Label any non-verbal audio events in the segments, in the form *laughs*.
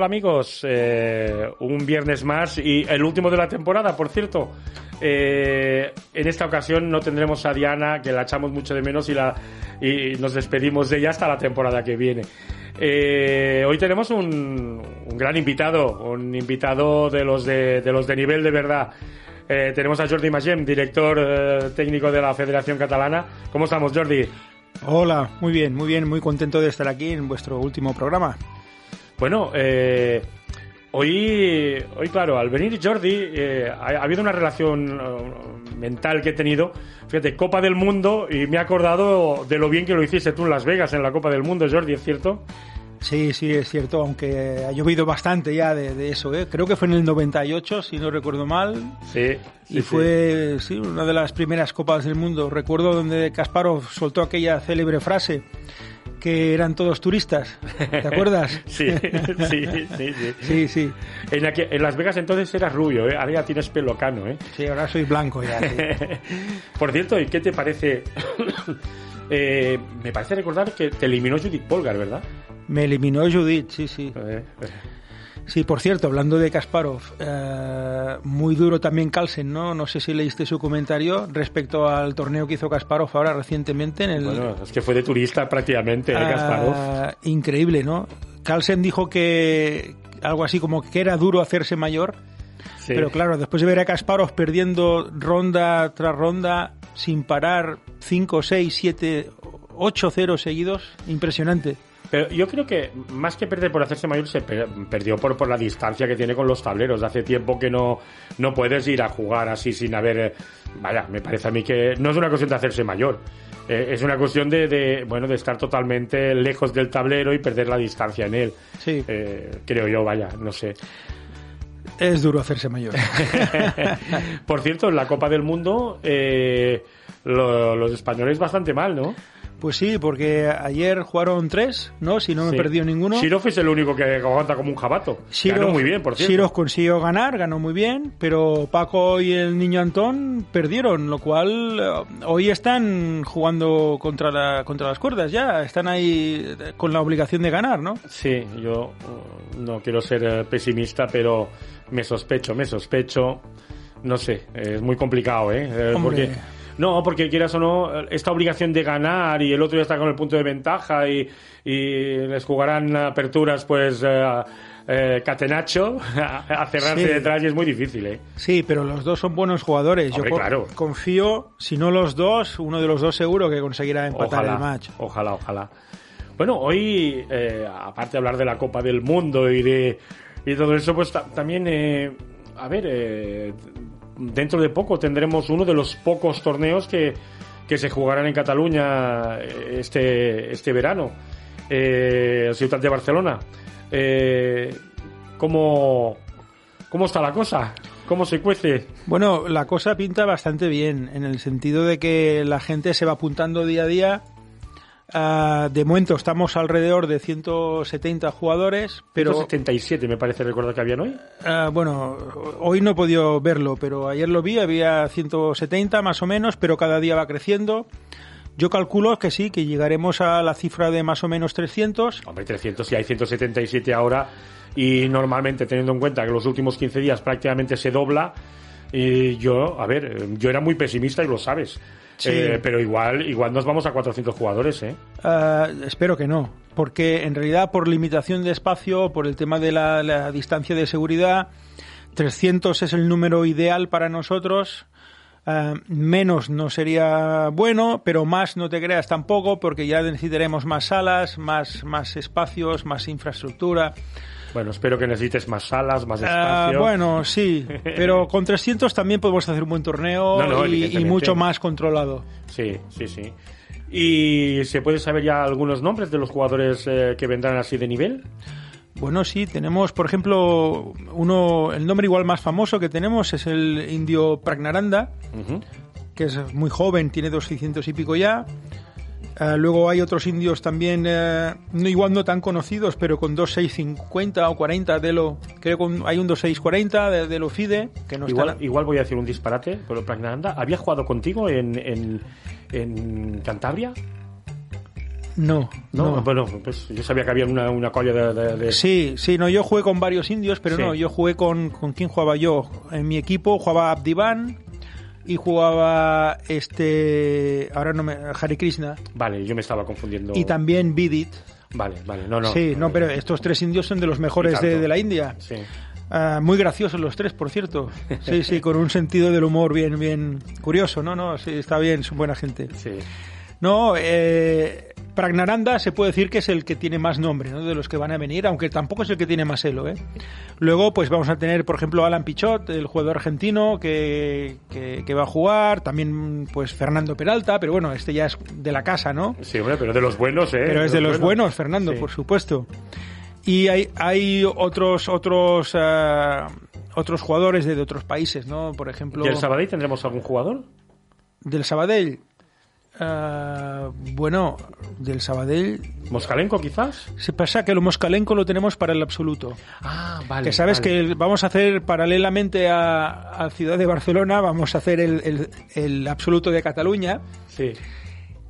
Hola amigos, eh, un viernes más y el último de la temporada, por cierto. Eh, en esta ocasión no tendremos a Diana, que la echamos mucho de menos y, la, y nos despedimos de ella hasta la temporada que viene. Eh, hoy tenemos un, un, gran invitado, un invitado de los de, los de nivel de verdad. Tenemos a Jordi Magem, director técnico de la Federación Catalana. ¿Cómo estamos, Jordi? Hola, muy bien, muy bien, muy contento de estar aquí en vuestro último programa. Bueno, eh, hoy, hoy, claro, al venir Jordi, eh, ha, ha, habido una relación uh, mental que he tenido. Fíjate, Copa del Mundo, y me he acordado de lo bien que lo hiciste tú en Las Vegas, en la Copa del Mundo, Jordi, ¿es cierto? Sí, sí, es cierto, aunque ha llovido bastante ya de, de eso, ¿eh? Creo que fue en el 98, si no recuerdo mal. Sí. sí y fue, sí. sí, una de las primeras Copas del Mundo. Recuerdo donde Kasparov soltó aquella célebre frase que eran todos turistas. ¿Te acuerdas? *laughs* sí, sí, sí, sí. sí, sí. En, aquí, en, Las Vegas entonces eras rubio, ¿eh? Ahora ya tienes pelo cano, ¿eh? Sí, ahora soy blanco ya. Sí. *laughs* Por cierto, ¿y qué te parece? *coughs* eh, me parece recordar que te eliminó Judith Polgar, ¿verdad? Me eliminó Judith, sí, sí. Sí, por cierto, hablando de Kasparov, eh, muy duro también Carlsen, ¿no? No sé si leíste su comentario respecto al torneo que hizo Kasparov ahora recientemente en el... Bueno, es que fue de turista prácticamente, ¿eh, Kasparov. increíble, ¿no? Carlsen dijo que algo así como que era duro hacerse mayor, sí. pero claro, después de ver a Kasparov perdiendo ronda tras ronda sin parar 5, 6, 7, 8 ceros seguidos, impresionante. Pero yo creo que más que perder por hacerse mayor, se per perdió por, por la distancia que tiene con los tableros. Hace tiempo que no, no puedes ir a jugar así sin haber. Eh, vaya, me parece a mí que no es una cuestión de hacerse mayor. Eh, es una cuestión de, de, bueno, de estar totalmente lejos del tablero y perder la distancia en él. Sí. Eh, creo yo, vaya, no sé. Es duro hacerse mayor. *laughs* por cierto, en la Copa del Mundo, eh, lo, los españoles bastante mal, ¿no? Pues sí, porque ayer jugaron tres, ¿no? Si no me Sí. he perdido ninguno. Shirov es el único que aguanta como un jabato. Ganó muy bien, por cierto. Siros consiguió ganar, ganó muy bien, pero Paco y el niño Antón perdieron, lo cual eh, hoy están jugando contra, la, contra las cuerdas ya, están ahí eh, con la obligación de ganar, ¿no? Sí, yo uh, no quiero ser eh, pesimista, pero me sospecho, me sospecho. No sé, es muy complicado, ¿eh? Eh, Hombre. Porque, no, porque quieras o no, esta obligación de ganar y el otro ya está con el punto de ventaja y, y les jugarán aperturas, pues, eh, eh, catenacho *laughs* a, cerrarse Sí. detrás y es muy difícil, ¿eh? Sí, pero los dos son buenos jugadores. Hombre, Yo claro. confío, si no los dos, uno de los dos seguro que conseguirá empatar Ojalá, el match. ojalá, ojalá. Bueno, hoy, eh, aparte de hablar de la Copa del Mundo y de y todo eso, pues ta- también, eh, a ver, eh, dentro de poco tendremos uno de los pocos torneos que, que se jugarán en Cataluña eh, este, este verano, eh, Ciudad de Barcelona. Eh, ¿cómo, ¿Cómo está la cosa? ¿Cómo se cuece? Bueno, la cosa pinta bastante bien, en el sentido de que la gente se va apuntando día a día. Ah, de momento estamos alrededor de 170 jugadores, pero 77 me parece recordar que habían hoy. ah, bueno, hoy no he podido verlo, pero ayer lo vi, había 170 más o menos, pero cada día va creciendo. Yo calculo que sí, que llegaremos a la cifra de más o menos 300. Hombre, 300 y hay 177 ahora y normalmente teniendo en cuenta que los últimos 15 días prácticamente se dobla y yo, a ver, yo era muy pesimista y lo sabes. Sí. Eh, pero igual, igual nos vamos a 400 jugadores, ¿eh? Ah, espero que no, porque en realidad por limitación de espacio, por el tema de la, la distancia de seguridad, 300 es el número ideal para nosotros. Ah, menos no sería bueno, pero más no te creas tampoco, porque ya necesitaremos más salas, más, más espacios, más infraestructura. Bueno, espero que necesites más salas, más Ah, espacio. bueno, sí, pero *laughs* con 300 también podemos hacer un buen torneo No, no, y- mucho más controlado. Sí, sí, sí. ¿Y se puede saber ya algunos nombres de los jugadores eh, que vendrán así de nivel? Bueno, sí, tenemos, por ejemplo, uno, el nombre igual más famoso que tenemos es el indio Pragnaranda, Ujú. que es muy joven, tiene 200 y pico ya. Eh, luego hay otros indios también, eh, no igual no tan conocidos, pero con 2.650 o 40 de lo, creo que hay un 2.640 de, de lo FIDE, que no Igual, está... igual voy a decir un disparate, pero ¿había jugado contigo en, en, en Cantabria? No, No, no. bueno, pues yo sabía que había una, una colla de, de- de- Sí, sí, no, yo jugué con varios indios, pero Sí. no, yo jugué con, con quién jugaba yo. En mi equipo jugaba Abdivan y jugaba este, ahora no me, Hare Krishna Vale, yo me estaba confundiendo. y también Bidit. Vale, vale, no, no. sí, no, pero estos tres indios son de los mejores de la India. Sí. Ah, muy graciosos los tres, por cierto. *laughs* Sí, sí, con un sentido del humor bien, bien curioso, ¿no? No, sí, está bien, son buena gente. Sí. No, eh, Pragnaranda se puede decir que es el que tiene más nombre, ¿no? De los que van a venir, aunque tampoco es el que tiene más elo, ¿eh? Luego, pues vamos a tener, por ejemplo, Alan Pichot, el jugador argentino que, que, que va a jugar, también, pues Fernando Peralta, pero bueno, este ya es de la casa, ¿no? Sí, hombre, pero de los buenos, ¿eh? Pero es de los buenos, Fernando, Sí. por supuesto. Y hay, hay otros otros ah, otros jugadores de, de otros países, ¿no? Por ejemplo, ¿Y el Sabadell tendremos algún jugador? del Sabadell. Ah, bueno, del Sabadell. ¿Moscalenco, quizás? Se pasa que lo moscalenco lo tenemos para el absoluto. Ah, vale. que sabes vale. que vamos a hacer paralelamente a, a Ciudad de Barcelona, vamos a hacer el, el- el absoluto de Cataluña. Sí.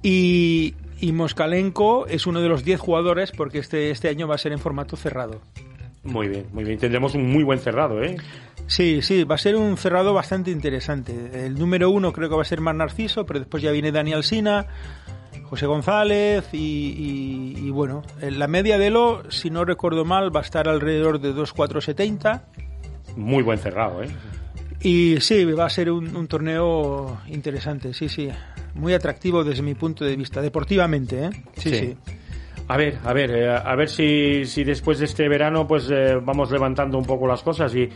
Y, y Moscalenco es uno de los 10 jugadores porque este, este año va a ser en formato cerrado. Muy bien, muy bien. Tendremos un muy buen cerrado, ¿eh? Sí, sí, va a ser un cerrado bastante interesante. El número uno creo que va a ser Mar Narciso, pero después ya viene Daniel Sina, José González y, y- y bueno, en la media de lo, si no recuerdo mal, va a estar alrededor de 2.470 Muy buen cerrado, ¿eh? y sí, va a ser un, un torneo interesante, sí, sí, muy atractivo desde mi punto de vista, deportivamente, ¿eh? Sí, Sí. sí. A ver, a ver, eh, a ver si, si después de este verano pues eh, vamos levantando un poco las cosas y,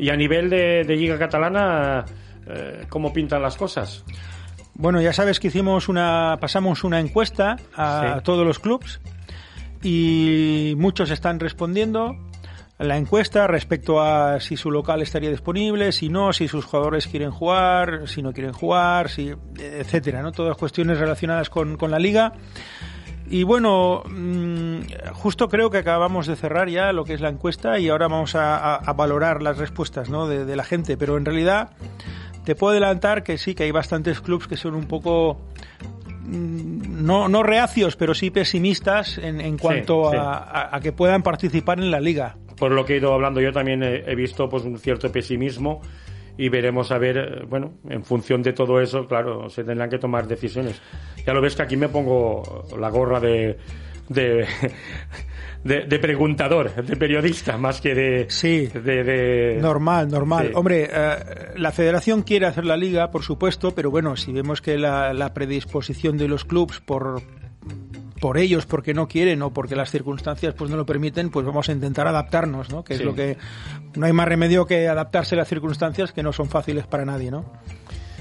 y a nivel de, de Liga Catalana, eh, ¿cómo pintan las cosas? Bueno, ya sabes que hicimos una, pasamos una encuesta a Sí. todos los clubs y muchos están respondiendo la encuesta respecto a si su local estaría disponible, si no, si sus jugadores quieren jugar, si no quieren jugar, si, etcétera, ¿no? Todas cuestiones relacionadas con, con la liga. Y bueno, mm, justo creo que acabamos de cerrar ya lo que es la encuesta y ahora vamos a, a- a valorar las respuestas ¿no? de, de la gente. Pero en realidad te puedo adelantar que sí, que hay bastantes clubes que son un poco mm, no, no reacios, pero sí pesimistas en, en cuanto sí. A- a que puedan participar en la liga. Por lo que he ido hablando yo también he, he visto pues un cierto pesimismo y veremos a ver, eh, bueno, en función de todo eso, claro, se tendrán que tomar decisiones. Ya lo ves que aquí me pongo la gorra de de, *laughs* de, de preguntador, de periodista, más que de Sí. de, de- Normal, normal. Hombre, eh, la federación quiere hacer la liga, por supuesto, pero bueno, si vemos que la, la predisposición de los clubes por por ellos, porque no quieren o porque las circunstancias pues no lo permiten, pues vamos a intentar adaptarnos, ¿no? Que Sí. es lo que no hay más remedio que adaptarse a las circunstancias que no son fáciles para nadie, ¿no?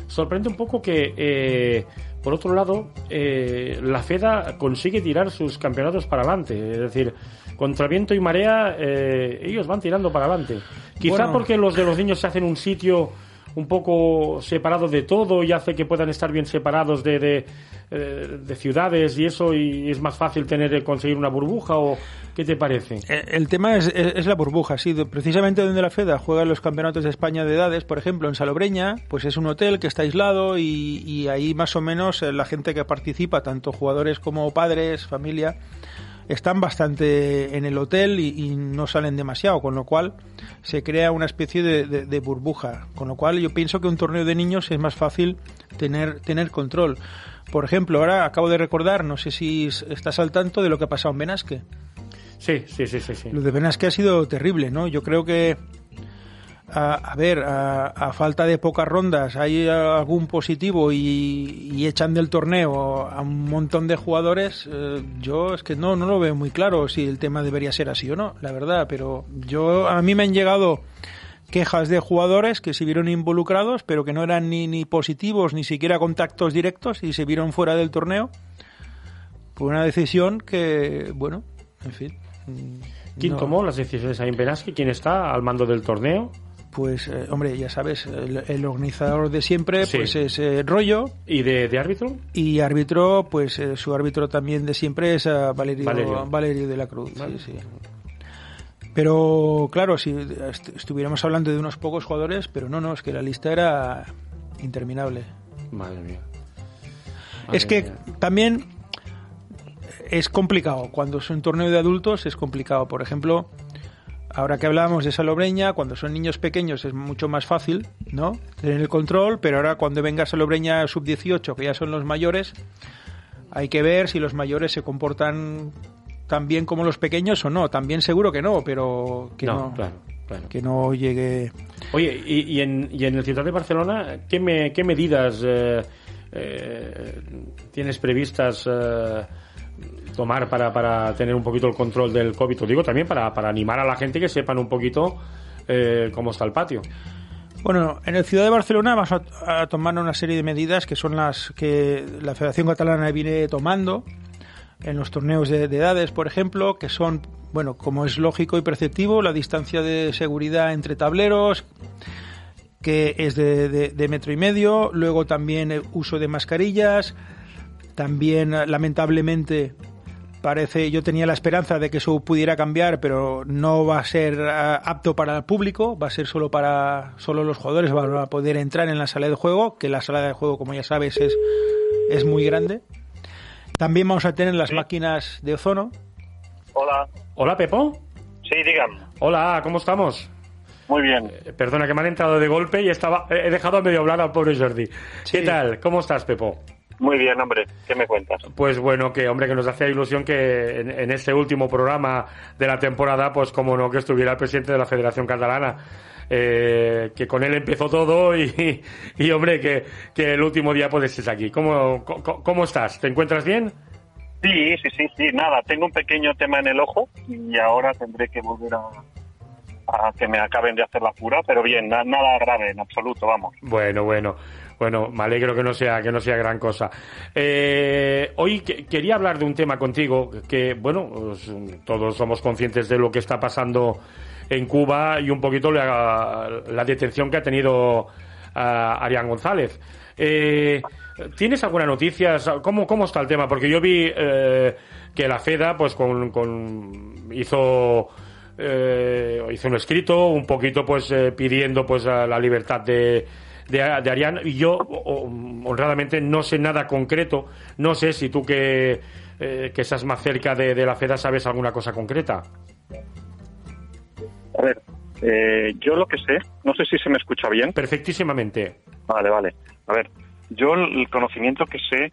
Sorprende un poco que, eh, por otro lado, eh, la FEDA consigue tirar sus campeonatos para adelante. Es decir, contra viento y marea, eh, ellos van tirando para adelante. Quizá Bueno. porque los de los niños se hacen un sitio un poco separado de todo y hace que puedan estar bien separados de, de, eh, de ciudades y eso y es más fácil tener conseguir una burbuja o qué te parece Eh, El tema es, es- la burbuja, sí. Precisamente donde la FEDA juega los campeonatos de España de edades, por ejemplo, en Salobreña, pues es un hotel que está aislado y, y ahí más o menos eh, la gente que participa, tanto jugadores como padres, familia, están bastante en el hotel y, y no salen demasiado, con lo cual se crea una especie de, de- de burbuja. Con lo cual yo pienso que un torneo de niños es más fácil tener, tener control. Por ejemplo, ahora acabo de recordar, no sé si estás al tanto de lo que ha pasado en Benasque. sí sí sí sí, sí. Lo de Benasque ha sido terrible, ¿no? Yo creo que, a, a ver, a, a falta de pocas rondas hay algún positivo y, y echan del torneo a un montón de jugadores. eh, yo es que no, no lo veo muy claro si el tema debería ser así o no, la verdad. Pero yo a mí me han llegado quejas de jugadores que se vieron involucrados, pero que no eran ni, ni positivos, ni siquiera contactos directos y se vieron fuera del torneo por una decisión que, bueno, en fin. mm, ¿Quién no- tomó las decisiones ahí en Benasque? ¿Quién está al mando del torneo? Pues, eh, hombre, ya sabes, el, el organizador de siempre Sí. pues es eh, Rollo ¿Y de, de árbitro? y árbitro, pues eh, su árbitro también de siempre es eh, Valerio, Valerio. Valerio. de la Cruz. sí, Vale. sí. Pero claro, si est- estuviéramos hablando de unos pocos jugadores, pero no, no, es que la lista era interminable. Madre mía. es que mía. también es complicado. Cuando es un torneo de adultos es complicado. Por ejemplo, ahora que hablábamos de Salobreña, cuando son niños pequeños es mucho más fácil, ¿no? Tener el control, pero ahora cuando venga Salobreña sub-18, que ya son los mayores, hay que ver si los mayores se comportan tan bien como los pequeños o no. También seguro que no, pero que no. Que no llegue. Oye, y, en, y en el Ciudad de Barcelona, ¿qué, qué medidas eh, eh, tienes previstas eh, tomar para, para tener un poquito el control del COVID? Lo digo también para, para animar a la gente que sepan un poquito cómo está el patio. Bueno, en el Ciudad de Barcelona vamos a, a, tomar una serie de medidas que son las que la Federación Catalana viene tomando en los torneos de, edades, por ejemplo, que son, bueno, como es lógico y perceptivo, la distancia de seguridad entre tableros, que es de, metro y medio, luego también el uso de mascarillas, también lamentablemente parece, yo tenía la esperanza de que eso pudiera cambiar, pero no va a ser ah, apto para el público, va a ser solo para solo los jugadores van a poder entrar en la sala de juego, que la sala de juego, como ya sabes, es, es muy grande. También vamos a tener las máquinas de ozono. Hola. Hola, Pepo. Sí, dígame. Hola, ¿cómo estamos? Muy bien. Eh, perdona, que me han entrado de golpe y estaba he dejado a medio hablar al pobre Jordi. ¿Qué tal? ¿Cómo estás, Pepo? Muy bien, hombre. ¿Qué me cuentas? Pues bueno, que hombre, que nos hace ilusión que en, en, este último programa de la temporada, pues como no, que estuviera el presidente de la Federación Catalana. Eh, que con él empezó todo y, y hombre, que, que, el último día pues estés aquí. ¿Cómo, ¿Cómo estás? ¿Te encuentras bien? Sí, sí, sí, sí. Nada, tengo un pequeño tema en el ojo y ahora tendré que volver a, a que me acaben de hacer la cura, pero bien, nada grave en absoluto, vamos. Bueno, bueno. Bueno, me alegro que no sea que no sea gran cosa. Eh, hoy quería hablar de un tema contigo que, bueno, pues, todos somos conscientes de lo que está pasando en Cuba y un poquito la, detención que ha tenido Arián González. Eh, ¿Tienes alguna noticia? ¿Cómo, ¿Cómo está el tema? Porque yo vi eh, que la FEDA pues con, con hizo eh, hizo un escrito un poquito pues pidiendo pues la libertad de, de, Arián y yo honradamente no sé nada concreto no sé si tú que, que estás más cerca de, de la FEDA sabes alguna cosa concreta a ver, eh, yo lo que sé, no sé si se me escucha bien. Perfectísimamente. Vale, vale. A ver, yo el conocimiento que sé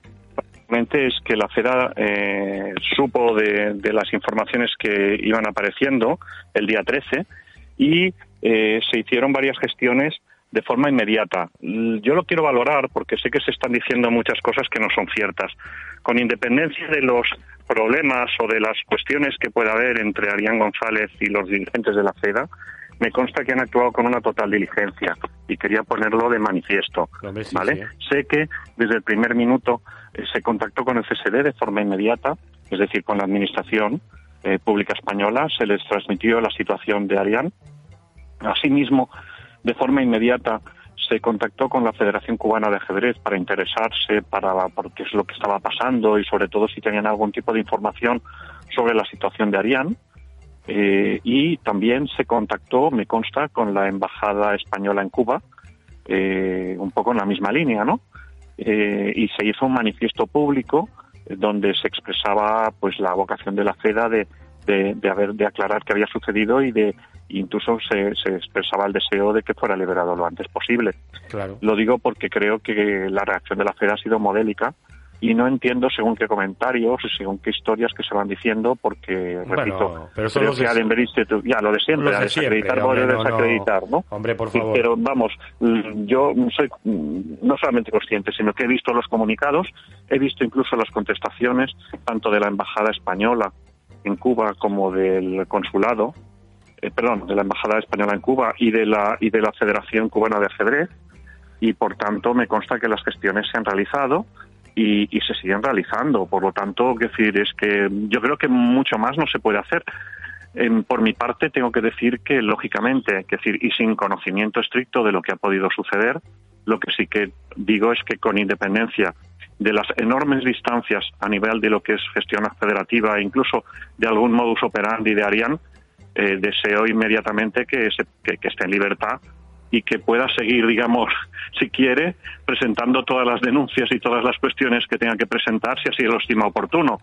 es que la FEDA eh, supo de, las informaciones que iban apareciendo el día 13 y eh, se hicieron varias gestiones de forma inmediata. Yo lo quiero valorar porque sé que se están diciendo muchas cosas que no son ciertas. Con independencia de los problemas o de las cuestiones que pueda haber entre Arián González y los dirigentes de la FEDA, me consta que han actuado con una total diligencia y quería ponerlo de manifiesto. ¿vale? Sé que desde el primer minuto eh, se contactó con el CSD de forma inmediata, es decir, con la Administración eh, Pública Española, se les transmitió la situación de Arián. Asimismo, de forma inmediata se contactó con la Federación Cubana de Ajedrez para interesarse para por qué es lo que estaba pasando y sobre todo si tenían algún tipo de información sobre la situación de Arián. Eh, y también se contactó, me consta, con la Embajada Española en Cuba, eh, un poco en la misma línea, ¿no? Eh, y se hizo un manifiesto público donde se expresaba pues la vocación de la FEDA de, de, de, haber, de aclarar qué había sucedido y de incluso se, expresaba el deseo de que fuera liberado lo antes posible. Claro. Lo digo porque creo que la reacción de la FED ha sido modélica y no entiendo según qué comentarios y según qué historias que se van diciendo porque, repito, pero creo que ya lo de siempre, a desacreditar o desacreditar, no, Hombre, por favor. pero vamos, yo soy no solamente consciente, sino que he visto los comunicados, he visto incluso las contestaciones tanto de la Embajada Española en Cuba como del consulado eh, perdón, de la Embajada Española en Cuba y de la y de la Federación Cubana de Ajedrez y por tanto me consta que las gestiones se han realizado y, se siguen realizando. Por lo tanto, decir es que yo creo que mucho más no se puede hacer. por mi parte, tengo que decir que, lógicamente, que decir, y sin conocimiento estricto de lo que ha podido suceder, lo que sí que digo es que con independencia de las enormes distancias a nivel de lo que es gestión federativa e incluso de algún modus operandi de Arián, eh, deseo inmediatamente que, esté en libertad y que pueda seguir, digamos, *laughs* si quiere, presentando todas las denuncias y todas las cuestiones que tenga que presentar si así lo estima oportuno.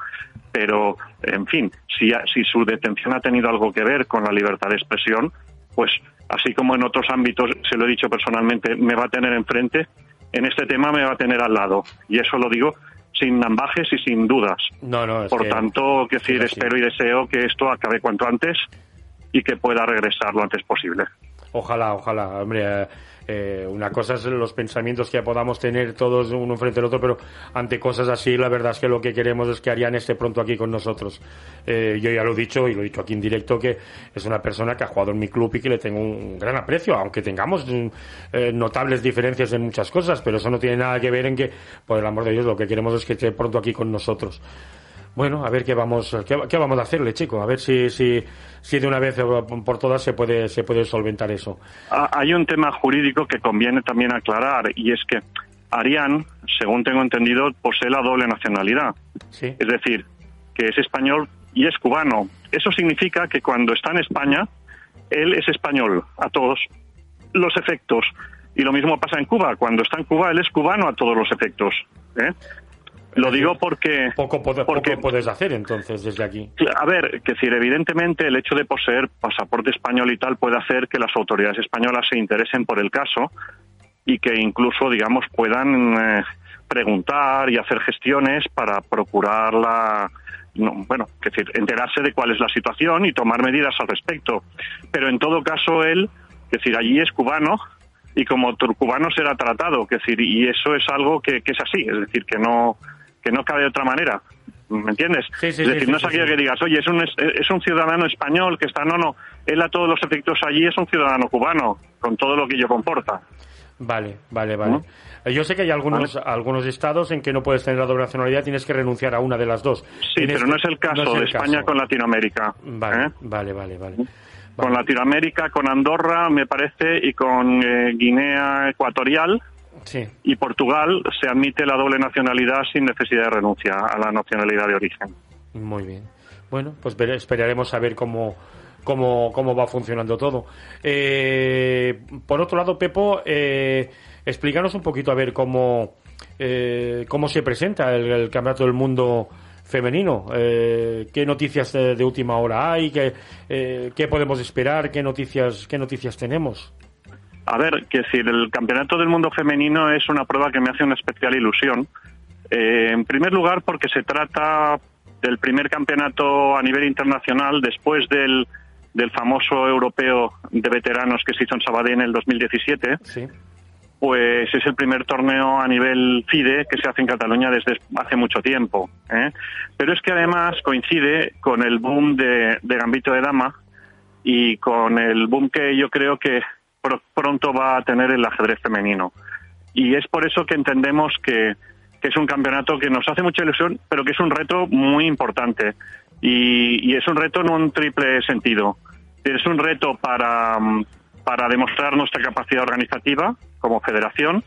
Pero, en fin, si, si su detención ha tenido algo que ver con la libertad de expresión, pues así como en otros ámbitos, se lo he dicho personalmente, me va a tener enfrente, en este tema me va a tener al lado. Y eso lo digo sin ambajes y sin dudas. No, no, Por tanto, que decir, espero y deseo que esto acabe cuanto antes y que pueda regresar lo antes posible. Ojalá, ojalá, hombre. Eh, eh, una cosa es los pensamientos que podamos tener todos uno frente al otro, pero ante cosas así, la verdad es que lo que queremos es que Ariane esté pronto aquí con nosotros. Eh, yo ya lo he dicho y lo he dicho aquí en directo que es una persona que ha jugado en mi club y que le tengo un gran aprecio, aunque tengamos eh, notables diferencias en muchas cosas, pero eso no tiene nada que ver en que, por el amor de Dios, lo que queremos es que esté pronto aquí con nosotros. Bueno, a ver qué vamos, qué, vamos a hacerle, chico. A ver si, si, si de una vez por todas se puede, se puede solventar eso. Ah, hay un tema jurídico que conviene también aclarar y es que Arián, según tengo entendido, posee la doble nacionalidad. Sí. Es decir, que es español y es cubano. Eso significa que cuando está en España, él es español a todos los efectos. Y lo mismo pasa en Cuba. Cuando está en Cuba, él es cubano a todos los efectos. ¿eh? Lo digo porque... Poco, porque, puedes hacer entonces desde aquí. A ver, que decir, evidentemente el hecho de poseer pasaporte español y tal puede hacer que las autoridades españolas se interesen por el caso y que incluso, digamos, puedan eh, preguntar y hacer gestiones para procurar la... bueno, que decir, enterarse de cuál es la situación y tomar medidas al respecto. Pero en todo caso, él, es decir, allí es cubano, y como cubano será tratado, que decir, y eso es algo que, que, es así, es decir, que no que no cabe de otra manera. ¿Me entiendes? es decir, no es aquello que digas, oye, es un, es un ciudadano español que está, no, no, él a todos los efectos allí es un ciudadano cubano, con todo lo que ello comporta. Vale, vale, vale. Yo sé que hay algunos, algunos estados en que no puedes tener la doble nacionalidad, tienes que renunciar a una de las dos. Sí, pero no es el caso de España con Latinoamérica. Vale, ¿eh? vale, vale, vale, Con Latinoamérica, con Andorra, me parece, y con eh, Guinea Ecuatorial, y Portugal se admite la doble nacionalidad sin necesidad de renuncia a la nacionalidad de origen. Muy bien. Bueno, pues esperaremos a ver cómo, cómo, cómo va funcionando todo. Eh, por otro lado, Pepo, eh, explícanos un poquito a ver cómo, eh, cómo se presenta el, Campeonato del Mundo femenino. Eh, ¿Qué noticias de, última hora hay? ¿Qué, ¿Qué podemos esperar? ¿Qué noticias, qué noticias tenemos? A ver, que si el Campeonato del Mundo Femenino es una prueba que me hace una especial ilusión. Eh, en primer lugar, porque se trata del primer campeonato a nivel internacional después del, del famoso europeo de veteranos que se hizo en Sabadell en el 2017. Sí. Pues es el primer torneo a nivel FIDE que se hace en Cataluña desde hace mucho tiempo. ¿eh? Pero es que además coincide con el boom de, de Gambito de Dama y con el boom que yo creo que pronto va a tener el ajedrez femenino. Y es por eso que entendemos que, es un campeonato que nos hace mucha ilusión, pero que es un reto muy importante. Y, es un reto en un triple sentido. Es un reto para, para demostrar nuestra capacidad organizativa como federación.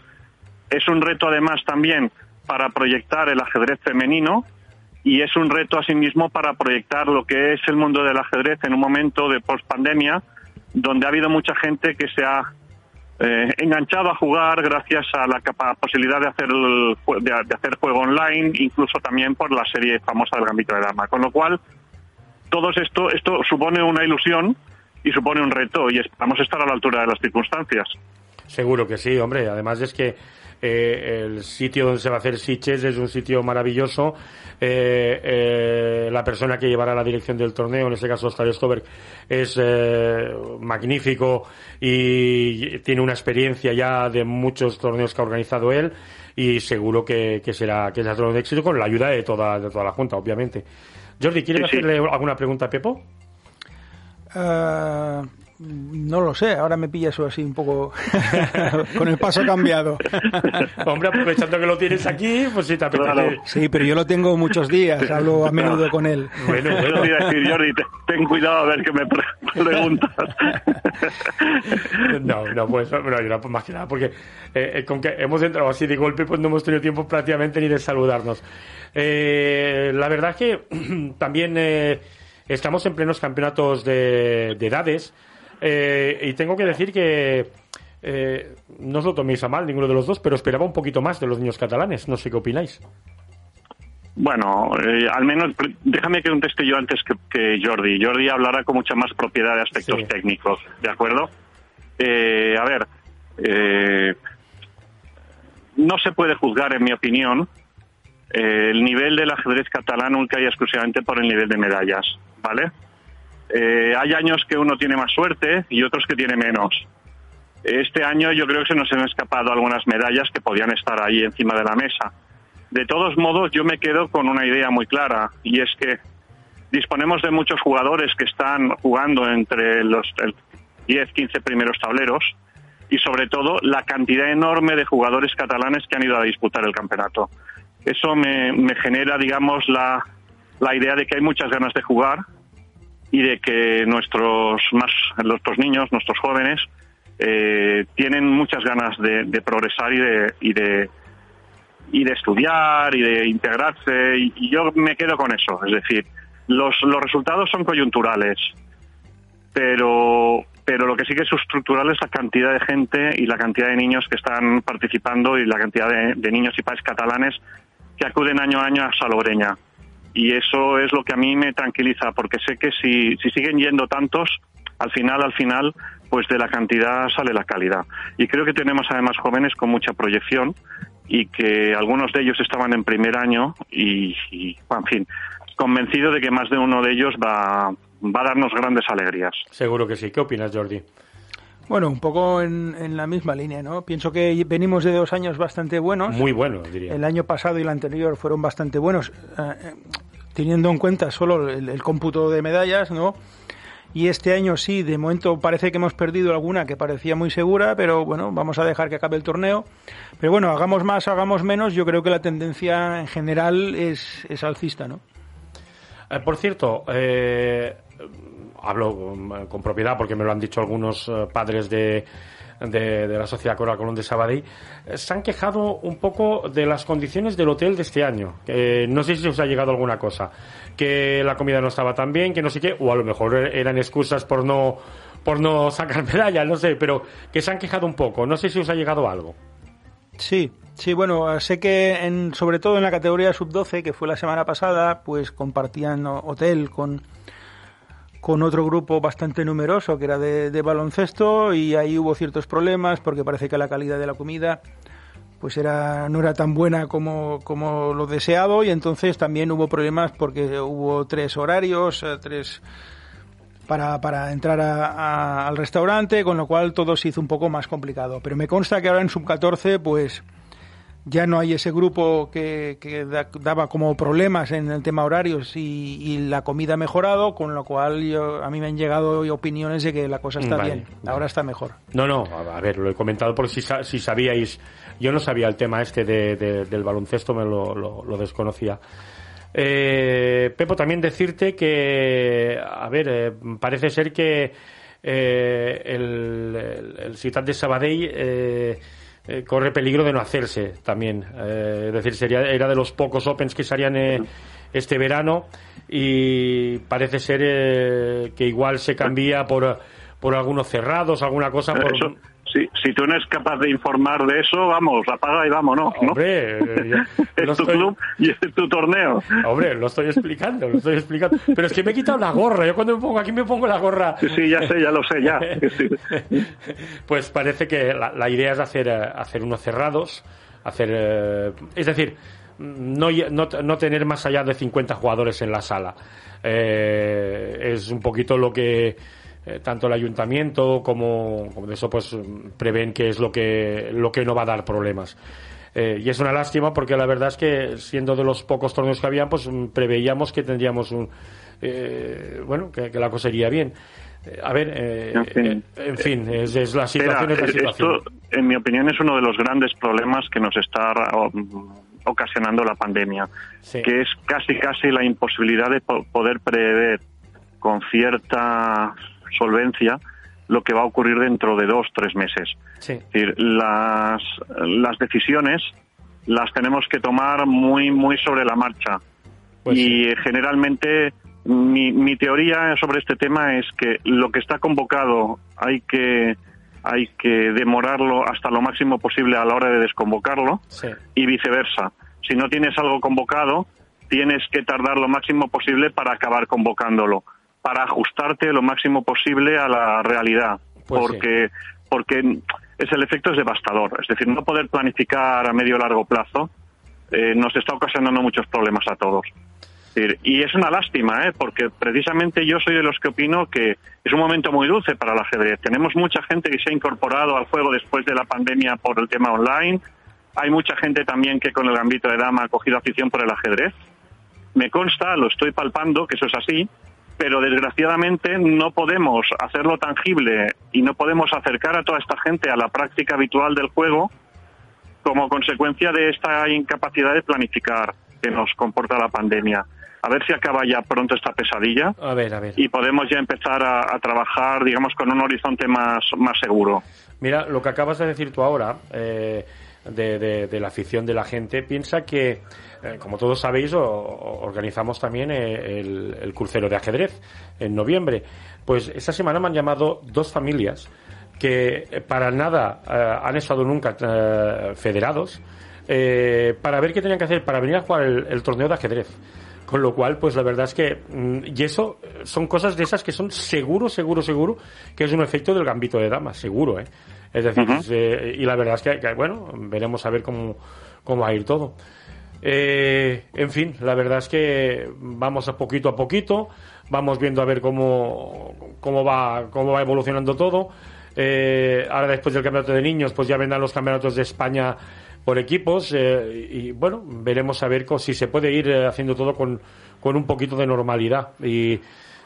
Es un reto además también para proyectar el ajedrez femenino y es un reto asimismo para proyectar lo que es el mundo del ajedrez en un momento de post-pandemia donde ha habido mucha gente que se ha eh, enganchado a jugar gracias a la posibilidad de hacer, de, hacer juego online, incluso también por la serie famosa del Gambito de Dama. Con lo cual, todo esto, esto supone una ilusión y supone un reto y esperamos estar a la altura de las circunstancias. Seguro que sí, hombre. Además es que eh, el sitio donde se va a hacer Siches es un sitio maravilloso. Eh, eh, la persona que llevará la dirección del torneo, en este caso Oscar Stoberg, es magnífico y tiene una experiencia ya de muchos torneos que ha organizado él y seguro que, será que será todo un éxito con la ayuda de toda, de toda la Junta, obviamente. Jordi, ¿quieres hacerle alguna pregunta a Pepo? No lo sé, ahora me pilla eso así un poco *laughs* con el paso cambiado. *laughs* Hombre, aprovechando que lo tienes aquí, pues sí te apetece. Sí, pero yo lo tengo muchos días, hablo a menudo con él. Bueno, bueno. Te decir, Jordi, ten cuidado a ver qué me *laughs* preguntas. No, no, pues, no, más que nada, porque eh, eh, con que hemos entrado así de golpe, pues no hemos tenido tiempo prácticamente ni de saludarnos. Eh, la verdad es que *clears throat* también estamos en plenos campeonatos de edades. Eh, y tengo que decir que eh, no os lo toméis a mal ninguno de los dos, pero esperaba un poquito más de los niños catalanes. No sé qué opináis. Bueno, eh, al menos déjame que conteste yo antes que, Jordi. Jordi hablará con mucha más propiedad de aspectos técnicos, ¿de acuerdo? Eh, a ver, eh, no se puede juzgar, en mi opinión, el nivel del ajedrez catalán única y exclusivamente por el nivel de medallas, ¿vale? Hay años que uno tiene más suerte y otros que tiene menos. Este año yo creo que se nos han escapado algunas medallas que podían estar ahí encima de la mesa de todos modos, yo me quedo con una idea muy clara y es que disponemos de muchos jugadores que están jugando entre los 10, 15 primeros tableros y sobre todo la cantidad enorme de jugadores catalanes que han ido a disputar el campeonato. Eso me, genera, digamos, la, la idea de que hay muchas ganas de jugar y de que nuestros más nuestros niños, nuestros jóvenes, eh, tienen muchas ganas de, progresar y de, y de y de estudiar y de integrarse y, yo me quedo con eso, es decir, los, los resultados son coyunturales, pero pero lo que sí que es estructural es la cantidad de gente y la cantidad de niños que están participando y la cantidad de, niños y padres catalanes que acuden año a año a Salobreña. Y eso es lo que a mí me tranquiliza, porque sé que si, si siguen yendo tantos, al final, al final, pues de la cantidad sale la calidad. Y creo que tenemos además jóvenes con mucha proyección y que algunos de ellos estaban en primer año y, en fin, convencido de que más de uno de ellos va, va a darnos grandes alegrías. Seguro que sí. ¿Qué opinas, Jordi? Bueno, un poco en, la misma línea, ¿no? Pienso que venimos de dos años bastante buenos. Muy buenos, diría. El año pasado y el anterior fueron bastante buenos, eh, teniendo en cuenta solo el, cómputo de medallas, ¿no? Y este año sí, de momento parece que hemos perdido alguna que parecía muy segura, pero bueno, vamos a dejar que acabe el torneo. Pero bueno, hagamos más, hagamos menos, yo creo que la tendencia en general es, es alcista, ¿no? Eh, por cierto, eh, hablo con, propiedad porque me lo han dicho algunos eh, padres de, de, la Sociedad Cora Colón de Sabadell, se han quejado un poco de las condiciones del hotel de este año. no sé si os ha llegado alguna cosa que la comida no estaba tan bien, que no sé qué, o a lo mejor eran excusas por no por no *laughs* sacar medalla, no sé, pero que se han quejado un poco. No sé si os ha llegado algo. Sí, sí, bueno, sé que en, sobre todo en la categoría sub-12, que fue la semana pasada, pues compartían hotel con, con otro grupo bastante numeroso que era de baloncesto y ahí hubo ciertos problemas porque parece que la calidad de la comida pues era no era tan buena como, como lo deseado y entonces también hubo problemas porque hubo tres horarios, eh, tres para, para entrar al restaurante, con lo cual todo se hizo un poco más complicado. Pero me consta que ahora en sub-14 pues ya no hay ese grupo que, daba como problemas en el tema horarios y, la comida ha mejorado, con lo cual yo, a mí me han llegado opiniones de que la cosa está bien, ahora está mejor. No, no, a ver, lo he comentado porque si, si sabíais, yo no sabía el tema este del baloncesto, me lo, desconocía. Eh, Pepo, también decirte que, a ver, eh, parece ser que eh, el, el, Ciudad de Sabadell eh, eh, corre peligro de no hacerse también. Eh, es decir, sería, era de los pocos Opens que se harían eh, este verano y parece ser que igual se cambia por, por algunos cerrados, alguna cosa. Por... Si, si tú no eres capaz de informar de eso, vamos, apaga y vámonos, ¿no? Hombre, *laughs* es tu club y es tu torneo. Hombre, lo estoy explicando, lo estoy explicando. Pero es que me he quitado la gorra. Yo cuando me pongo aquí me pongo la gorra. Sí, ya sé, ya lo sé, ya. *laughs* Pues parece que la, idea es hacer, eh, hacer unos cerrados, hacer, eh, es decir, no, no, no, tener más allá de 50 jugadores en la sala. Eh, es un poquito lo que eh, tanto el ayuntamiento como, como, eso pues prevén que es lo que, lo que no va a dar problemas. Eh, y es una lástima porque la verdad es que siendo de los pocos torneos que había, pues preveíamos que tendríamos un, eh, bueno, que, la cosa iría bien. A ver, en fin, es, la situación. es la situación. Esto, en mi opinión, es uno de los grandes problemas que nos está ocasionando la pandemia, que es casi casi la imposibilidad de poder prever con cierta solvencia lo que va a ocurrir dentro de dos, tres meses. Es decir, las, las decisiones las tenemos que tomar muy, muy sobre la marcha. Pues y generalmente mi, mi teoría sobre este tema es que lo que está convocado hay que hay que demorarlo hasta lo máximo posible a la hora de desconvocarlo y viceversa. Si no tienes algo convocado, tienes que tardar lo máximo posible para acabar convocándolo, para ajustarte lo máximo posible a la realidad, pues porque porque es el efecto es devastador. Es decir, no poder planificar a medio o largo plazo eh, nos está ocasionando muchos problemas a todos. Y es una lástima, ¿eh? porque precisamente yo soy de los que opino que es un momento muy dulce para el ajedrez. Tenemos mucha gente que se ha incorporado al juego después de la pandemia por el tema online. Hay mucha gente también que con el ámbito de dama ha cogido afición por el ajedrez. Me consta, lo estoy palpando, que eso es así, pero desgraciadamente no podemos hacerlo tangible y no podemos acercar a toda esta gente a la práctica habitual del juego como consecuencia de esta incapacidad de planificar que nos comporta la pandemia. A ver si acaba ya pronto esta pesadilla a ver, a ver. y podemos ya empezar a, trabajar, digamos, con un horizonte más, más seguro. Mira, lo que acabas de decir tú ahora, eh, de, la afición de la gente, piensa que, eh, como todos sabéis, organizamos también eh, el, crucero de ajedrez en noviembre. Pues esta semana me han llamado dos familias que eh, para nada han estado nunca federados para ver qué tenían que hacer para venir a jugar el, torneo de ajedrez. Con lo cual, pues la verdad es que, mm, y eso son cosas de esas que son seguro, seguro, seguro que es un efecto del gambito de damas, seguro, ¿eh? Es decir, eh, y la verdad es que, bueno, veremos a ver cómo, cómo va a ir todo. Eh, en fin, la verdad es que vamos a poquito a poquito, vamos viendo a ver cómo, cómo, va, cómo va evolucionando todo. Eh, ahora después del campeonato de niños, pues ya vendrán los campeonatos de España por equipos y bueno, veremos a ver si se puede ir haciendo todo con, con un poquito de normalidad. Y,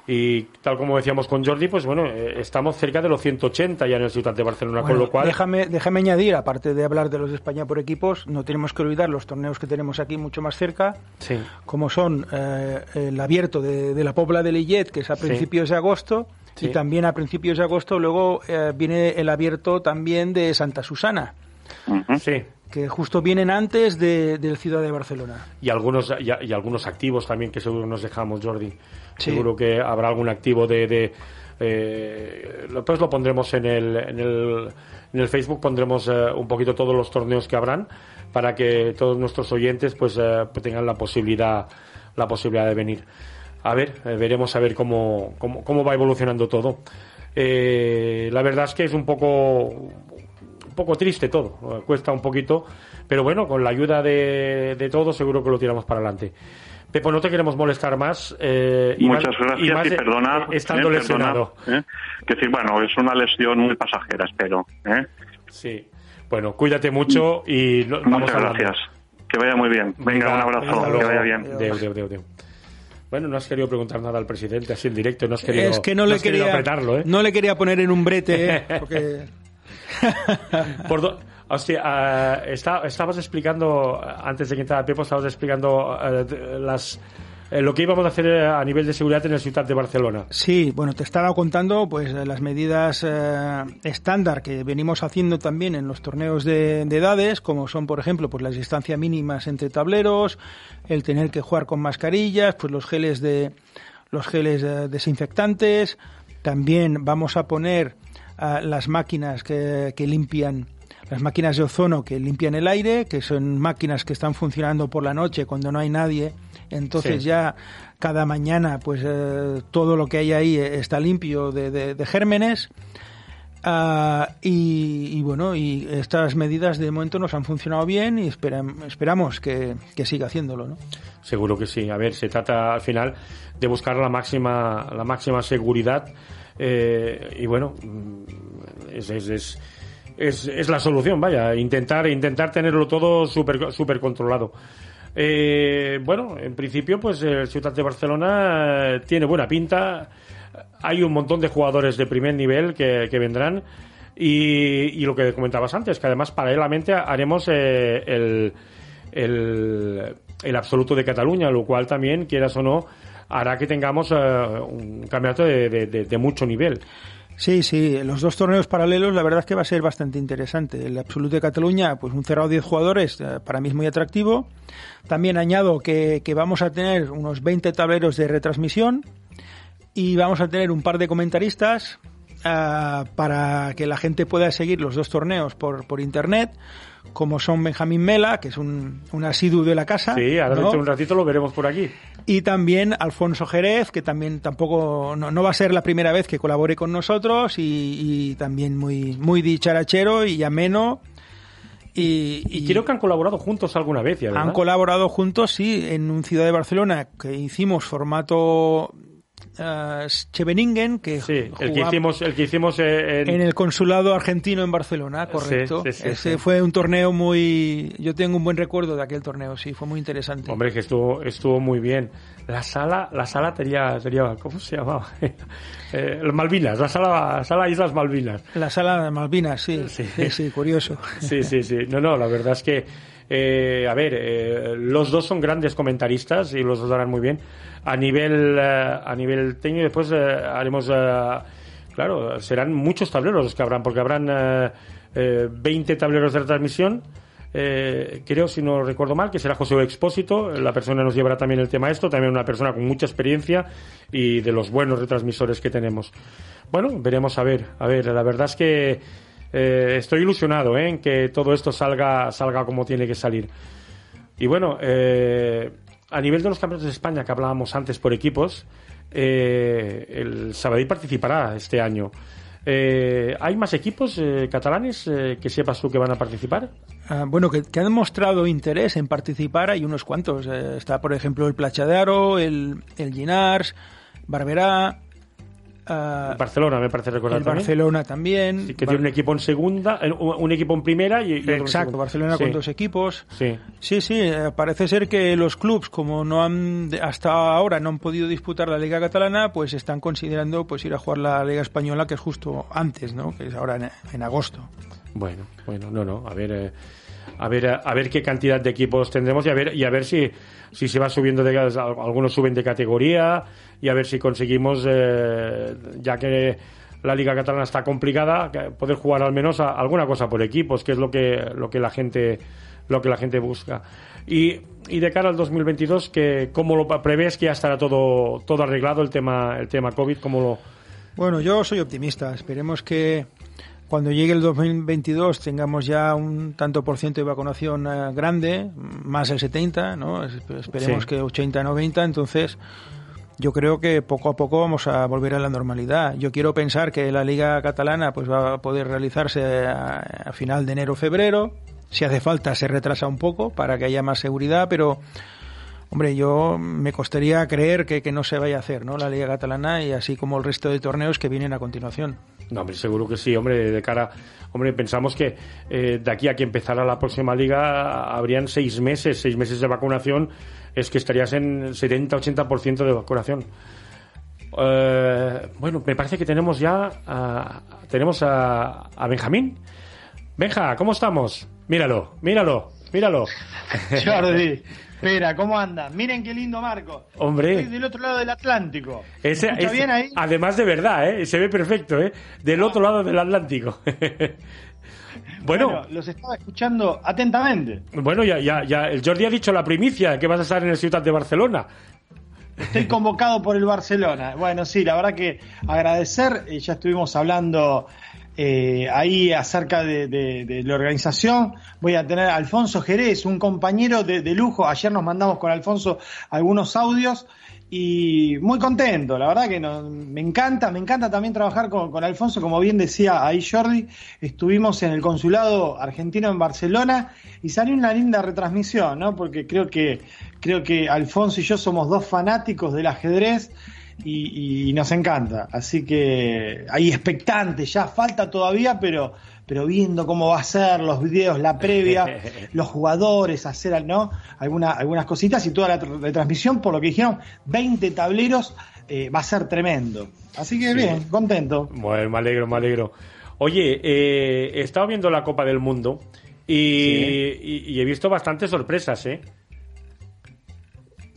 y tal como decíamos con Jordi, pues bueno, eh, estamos cerca de los 180 ya en el Ciudad de Barcelona, con lo cual... Déjame, déjame añadir, aparte de hablar de los de España por equipos, no tenemos que olvidar los torneos que tenemos aquí mucho más cerca, como son eh, el abierto de, la Pobla de Lillet, que es a principios de agosto, y también a principios de agosto luego eh, viene el abierto también de Santa Susana. Sí que justo vienen antes de, del Ciudad de Barcelona. Y algunos, y, algunos activos también que seguro nos dejamos, Jordi. Seguro que habrá algún activo de... de eh, pues lo pondremos en el, en el, en el Facebook, pondremos eh, un poquito todos los torneos que habrán para que todos nuestros oyentes pues, eh, pues tengan la posibilidad, la posibilidad de venir. A ver, eh, veremos a ver cómo, cómo, cómo va evolucionando todo. la verdad es que es un poco poco triste todo, cuesta un poquito, pero bueno, con la ayuda de, de todos seguro que lo tiramos para adelante. Pepo, no te queremos molestar más. Eh, Muchas gracias y, más, eh, estando lesionado. Eh. Que decir, bueno, es una lesión muy pasajera, espero. ¿eh? Sí. Bueno, cuídate mucho y Muchas gracias. Que vaya muy bien. Venga, un abrazo. Que vaya bien. Bueno, no has querido preguntar nada al presidente así en directo, no has querido, es que no, le quería, apretarlo, ¿eh? No le quería poner en un brete, *laughs* porque Por hostia, uh, estabas explicando, antes de que entrara Pepo, estabas explicando uh, las eh, lo que íbamos a hacer eh, a nivel de seguridad en el ciudad de Barcelona. Sí, bueno, te estaba contando pues las medidas estándar que venimos haciendo también en los torneos de, de, edades, como son, por ejemplo, pues las distancias mínimas entre tableros, el tener que jugar con mascarillas, pues los geles de los geles desinfectantes. También vamos a poner las máquinas que limpian las máquinas de ozono que limpian el aire, que son máquinas que están funcionando por la noche cuando no hay nadie. Entonces ya cada mañana pues eh, todo lo que hay ahí está limpio de, de, gérmenes. Ah, y, bueno, y estas medidas de momento nos han funcionado bien y esperamos que, que, siga haciéndolo, ¿no? Seguro que sí. A ver, se trata al final de buscar la máxima, la máxima seguridad eh, y bueno, mm, es, es, es, es, la solución, vaya, intentar, intentar tenerlo todo súper super controlado. Eh, bueno, en principio, pues el Ciudad de Barcelona eh, tiene buena pinta. Hay un montón de jugadores de primer nivel que, que vendrán. Y, y, lo que comentabas antes, que además paralelamente haremos el, el, el absoluto de Cataluña, lo cual también, quieras o no, hará que tengamos eh, un campeonato de, mucho nivel. Sí, sí, los dos torneos paralelos la verdad es que va a ser bastante interesante. El Absoluto de Cataluña, pues un cerrado de 10 jugadores, eh, para mí es muy atractivo. También añado que, que, vamos a tener unos 20 tableros de retransmisión y vamos a tener un par de comentaristas ah, para que la gente pueda seguir los dos torneos por, por internet como son Benjamín Mela, que es un, un asiduo de la casa. Sí, ahora dentro de un ratito lo veremos por aquí. Y también Alfonso Jerez, que también tampoco no, no va a ser la primera vez que colabore con nosotros y, y también muy, muy dicharachero y ameno. Y, Y creo que han colaborado juntos alguna vez, ya, ¿verdad? han colaborado juntos, sí, en un Ciudad de Barcelona que hicimos formato eh, Scheveningen, que Sí, el que hicimos, el que hicimos eh, en, en el consulado argentino en Barcelona, correcto. Sí, sí, Ese fue un torneo muy... Yo tengo un buen recuerdo de aquel torneo, sí, fue muy interesante. Hombre, que estuvo, estuvo muy bien. La sala, la sala tenía, tenía ¿cómo se llamaba? *laughs* Eh, Malvinas, la sala, sala Islas Malvinas. La sala de Malvinas, sí, Sí. sí, sí, curioso. *laughs* Sí, sí, sí. No, no, la verdad es que, eh, a ver, eh, los dos son grandes comentaristas y los dos harán muy bien. A nivel, eh, a nivel técnico, después eh, haremos, eh, claro, serán muchos tableros los que habrán, porque habrán eh, eh, 20 tableros de retransmisión. Creo, si no recuerdo mal, que será José Expósito, la persona nos llevará también el tema esto, también una persona con mucha experiencia y de los buenos retransmisores que tenemos. Bueno, veremos a ver, a ver, la verdad es que estoy ilusionado en que todo esto salga, salga como tiene que salir. Y bueno, eh, a nivel de los campeonatos de España que hablábamos antes por equipos, eh, el Sabadell participará este año. Eh, ¿Hay más equipos eh, catalanes eh, que sepas tú que van a participar? Ah, bueno, que, han mostrado interés en participar, hay unos cuantos. Eh, está, por ejemplo, el Plachadaro, el, el Ginars, Barberá, ah, Barcelona, me parece recordar el también. Barcelona también. Sí, que Bar- tiene un equipo en segunda, un equipo en primera y, y otro Exacto. Barcelona Sí, con dos equipos. Sí. Sí, sí, eh, parece ser que los clubs, como no han hasta ahora no han podido disputar la Liga Catalana, pues están considerando pues ir a jugar la Liga Española, que es justo antes, ¿no? Que es ahora en, en agosto. Bueno, bueno, no, no, a ver, eh, a ver, eh, a ver qué cantidad de equipos tendremos y a ver y a ver si si se va subiendo de algunos suben de categoría y a ver si conseguimos eh, ya que la liga catalana está complicada poder jugar al menos a- alguna cosa por equipos, que es lo que lo que la gente lo que la gente busca. Y, y de cara al 2022 que cómo lo prevés que ya estará todo todo arreglado el tema el tema COVID, cómo lo Bueno, yo soy optimista. Esperemos que cuando llegue el 2022 tengamos ya un tanto por ciento de vacunación eh, grande, más el 70, ¿no? Es- Esperemos Sí. que 80, 90. Entonces, yo creo que poco a poco vamos a volver a la normalidad. Yo quiero pensar que la Liga Catalana pues va a poder realizarse a, a final de enero febrero. Si hace falta se retrasa un poco para que haya más seguridad, pero Hombre, yo me costaría creer que, que no se vaya a hacer, ¿no? La Liga Catalana y así como el resto de torneos que vienen a continuación. No, hombre, seguro que sí, hombre, de cara, hombre, pensamos que eh, de aquí a que empezara la próxima liga habrían seis meses, seis meses de vacunación, es que estarías en 70-80% de vacunación. Eh, bueno, me parece que tenemos ya, a, tenemos a, a Benjamín. Benja, ¿cómo estamos? Míralo, míralo, míralo. *laughs* Jordi, espera, ¿cómo anda? Miren qué lindo marco. Hombre. Estoy del otro lado del Atlántico. Ese- ¿Escucha ese- bien ahí? Además de verdad, ¿eh? se ve perfecto, ¿eh? del otro lado del Atlántico. *laughs* bueno, los estaba escuchando atentamente. Bueno, ya, ya, ya, el Jordi ha dicho la primicia que vas a estar en el Ciudad de Barcelona. Estoy convocado por el Barcelona. Bueno, sí, la verdad que agradecer. eh, ya estuvimos hablando eh, ahí acerca de, la organización. Voy a tener a Alfonso Jerez, un compañero de, lujo. Ayer nos mandamos con Alfonso algunos audios y muy contento. La verdad que me encanta, me encanta también trabajar con, con Alfonso. Como bien decía ahí Jordi, estuvimos en el consulado argentino en Barcelona y salió una linda retransmisión, ¿no? Porque creo que creo que Alfonso y yo somos dos fanáticos del ajedrez y, y nos encanta. Así que ahí expectante, ya falta todavía, pero pero viendo cómo va a ser los videos, la previa, *laughs* los jugadores, hacer ¿no? Alguna, algunas cositas y toda la tr- retransmisión, por lo que dijeron, 20 tableros, eh, va a ser tremendo. Así que Sí. bien, contento. Bueno, me alegro, me alegro. Oye, eh, he estado viendo la Copa del Mundo y, y- y he visto bastantes sorpresas, ¿eh?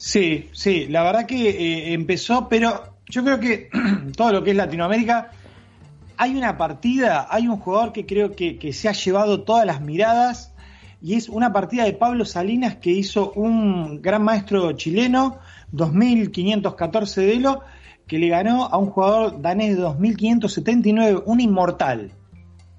Sí, sí, la verdad que eh, empezó, pero yo creo que *clears throat* todo lo que es Latinoamérica, hay una partida, hay un jugador que creo que, que se ha llevado todas las miradas y es una partida de Pablo Salinas que hizo un gran maestro chileno, 2514 de Elo, que le ganó a un jugador danés de 2579, un inmortal.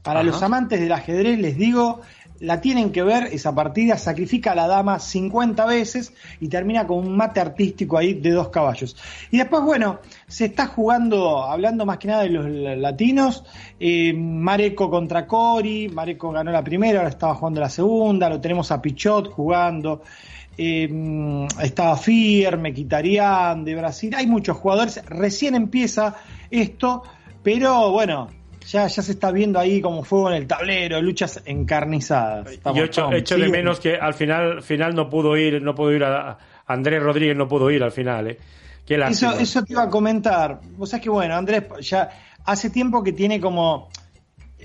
Para Ajá. los amantes del ajedrez les digo, la tienen que ver, esa partida sacrifica a la dama 50 veces y termina con un mate artístico ahí de dos caballos. Y después, bueno, se está jugando, hablando más que nada de los latinos, eh, Mareco contra Cori, Mareco ganó la primera, ahora estaba jugando la segunda, lo tenemos a Pichot jugando. Eh, estaba Fier, Mequitarian de Brasil, hay muchos jugadores, recién empieza esto, pero bueno, ya, ya se está viendo ahí como fuego en el tablero, luchas encarnizadas. Estamos- Yo echo, echo de menos que al final, final no pudo ir, no pudo ir a, a Andrés Rodríguez no pudo ir al final, ¿eh? Qué Eso, eso te iba a comentar. Vos sabés que, bueno, Andrés ya hace tiempo que tiene como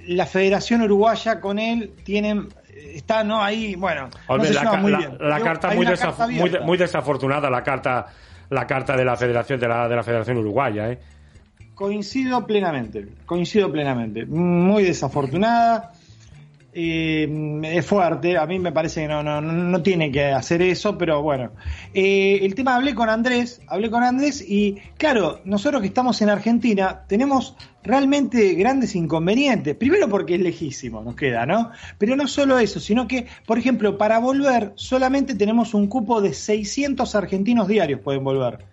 la Federación Uruguaya con él, tienen, está, ¿no? Ahí, bueno, Hombre, no se la, lleva ca- muy la- bien. la Hay- carta muy, desaf- carta muy, muy desafortunada la carta la carta de la Federación de la, de la Federación Uruguaya, ¿eh? Coincido plenamente, coincido plenamente. Muy desafortunada. eh, es fuerte, a mí me parece que no, no, no- tiene que hacer eso, pero bueno. Eh, el tema, hablé con Andrés, hablé con Andrés y claro, nosotros que estamos en Argentina tenemos realmente grandes inconvenientes. Primero porque es lejísimo, nos queda, ¿no? Pero no solo eso, sino que, por ejemplo, para volver solamente tenemos un cupo de 600 argentinos diarios pueden volver.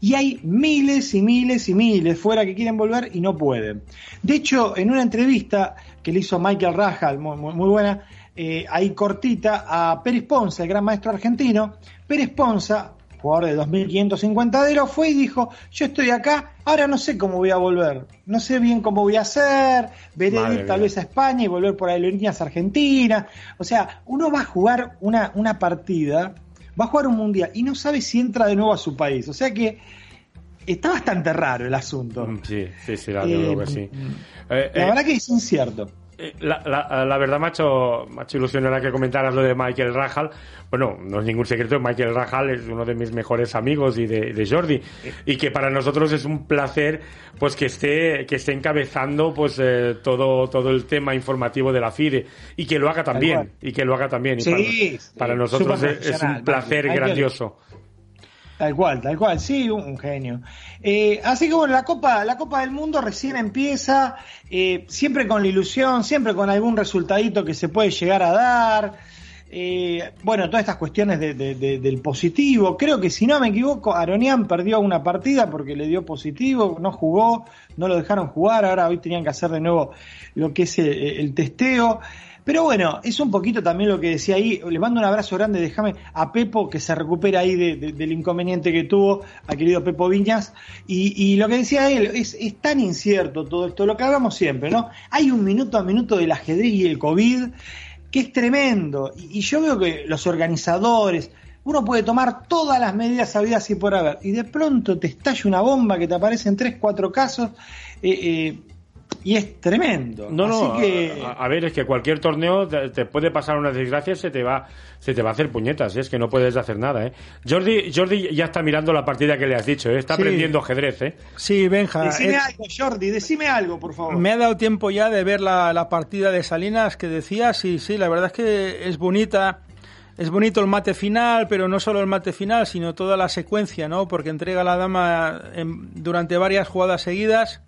Y hay miles y miles y miles fuera que quieren volver y no pueden. De hecho, en una entrevista que le hizo Michael Rajal, muy, muy- muy buena, eh, ahí cortita, a Pérez Ponza, el gran maestro argentino, Pérez Ponza, jugador de 2550 de Ero, fue y dijo, yo estoy acá, ahora no sé cómo voy a volver, no sé bien cómo voy a hacer, veré Madre ir tal vez a España y volver por aerolíneas argentinas. O sea, uno va a jugar una, una partida, va a jugar un mundial y no sabe si entra de nuevo a su país. O sea que está bastante raro el asunto. Mm, Sí, sí, sí, la, Eh, que sí. Eh, La eh, verdad que es incierto. Eh, La, la- la verdad, macho, macho ilusión era que comentaras lo de Michael Rajal. Bueno, no es ningún secreto, Michael Rajal es uno de mis mejores amigos y de, de Jordi. Y que para nosotros es un placer pues que esté, que esté encabezando pues eh, todo, todo el tema informativo de la FIDE. Y que lo haga también. Y que lo haga también. Y Sí, para, sí, para nosotros es, un placer Michael. grandioso. Tal cual, tal cual, sí, un, genio. Eh, así que bueno, la Copa, la Copa del Mundo recién empieza, eh, siempre con la ilusión, siempre con algún resultadito que se puede llegar a dar. Eh, bueno, todas estas cuestiones de- de- de- del positivo. Creo que si no me equivoco, Aronian perdió una partida porque le dio positivo, no jugó, no lo dejaron jugar, ahora hoy tenían que hacer de nuevo lo que es el testeo. Pero bueno, es un poquito también lo que decía ahí. Le mando un abrazo grande, déjame a Pepo que se recupera ahí de- de- del inconveniente que tuvo, a querido Pepo Viñas. Y, lo que decía él, es, tan incierto todo esto, lo que hablamos siempre, ¿no? Hay un minuto a minuto del ajedrez y el COVID que es tremendo. Y, yo veo que los organizadores, uno puede tomar todas las medidas sabidas y por haber, y de pronto te estalla una bomba que te aparece en tres, cuatro casos, eh, eh, y es tremendo. No, no, Así que... a, a ver, es que cualquier torneo te, te puede pasar una desgracia y se te va, se te va a hacer puñetas, ¿eh? es que no puedes hacer nada, ¿eh? Jordi, Jordi ya está mirando la partida que le has dicho, ¿eh? está Sí. aprendiendo ajedrez, ¿eh? Sí, Benja. Decime algo, Jordi, decime algo, por favor. Me ha dado tiempo ya de ver la, la partida de Salinas que decías y sí, la verdad es que es bonita. Es bonito el mate final, pero no solo el mate final, sino toda la secuencia, ¿no? Porque entrega a la dama en- durante varias jugadas seguidas.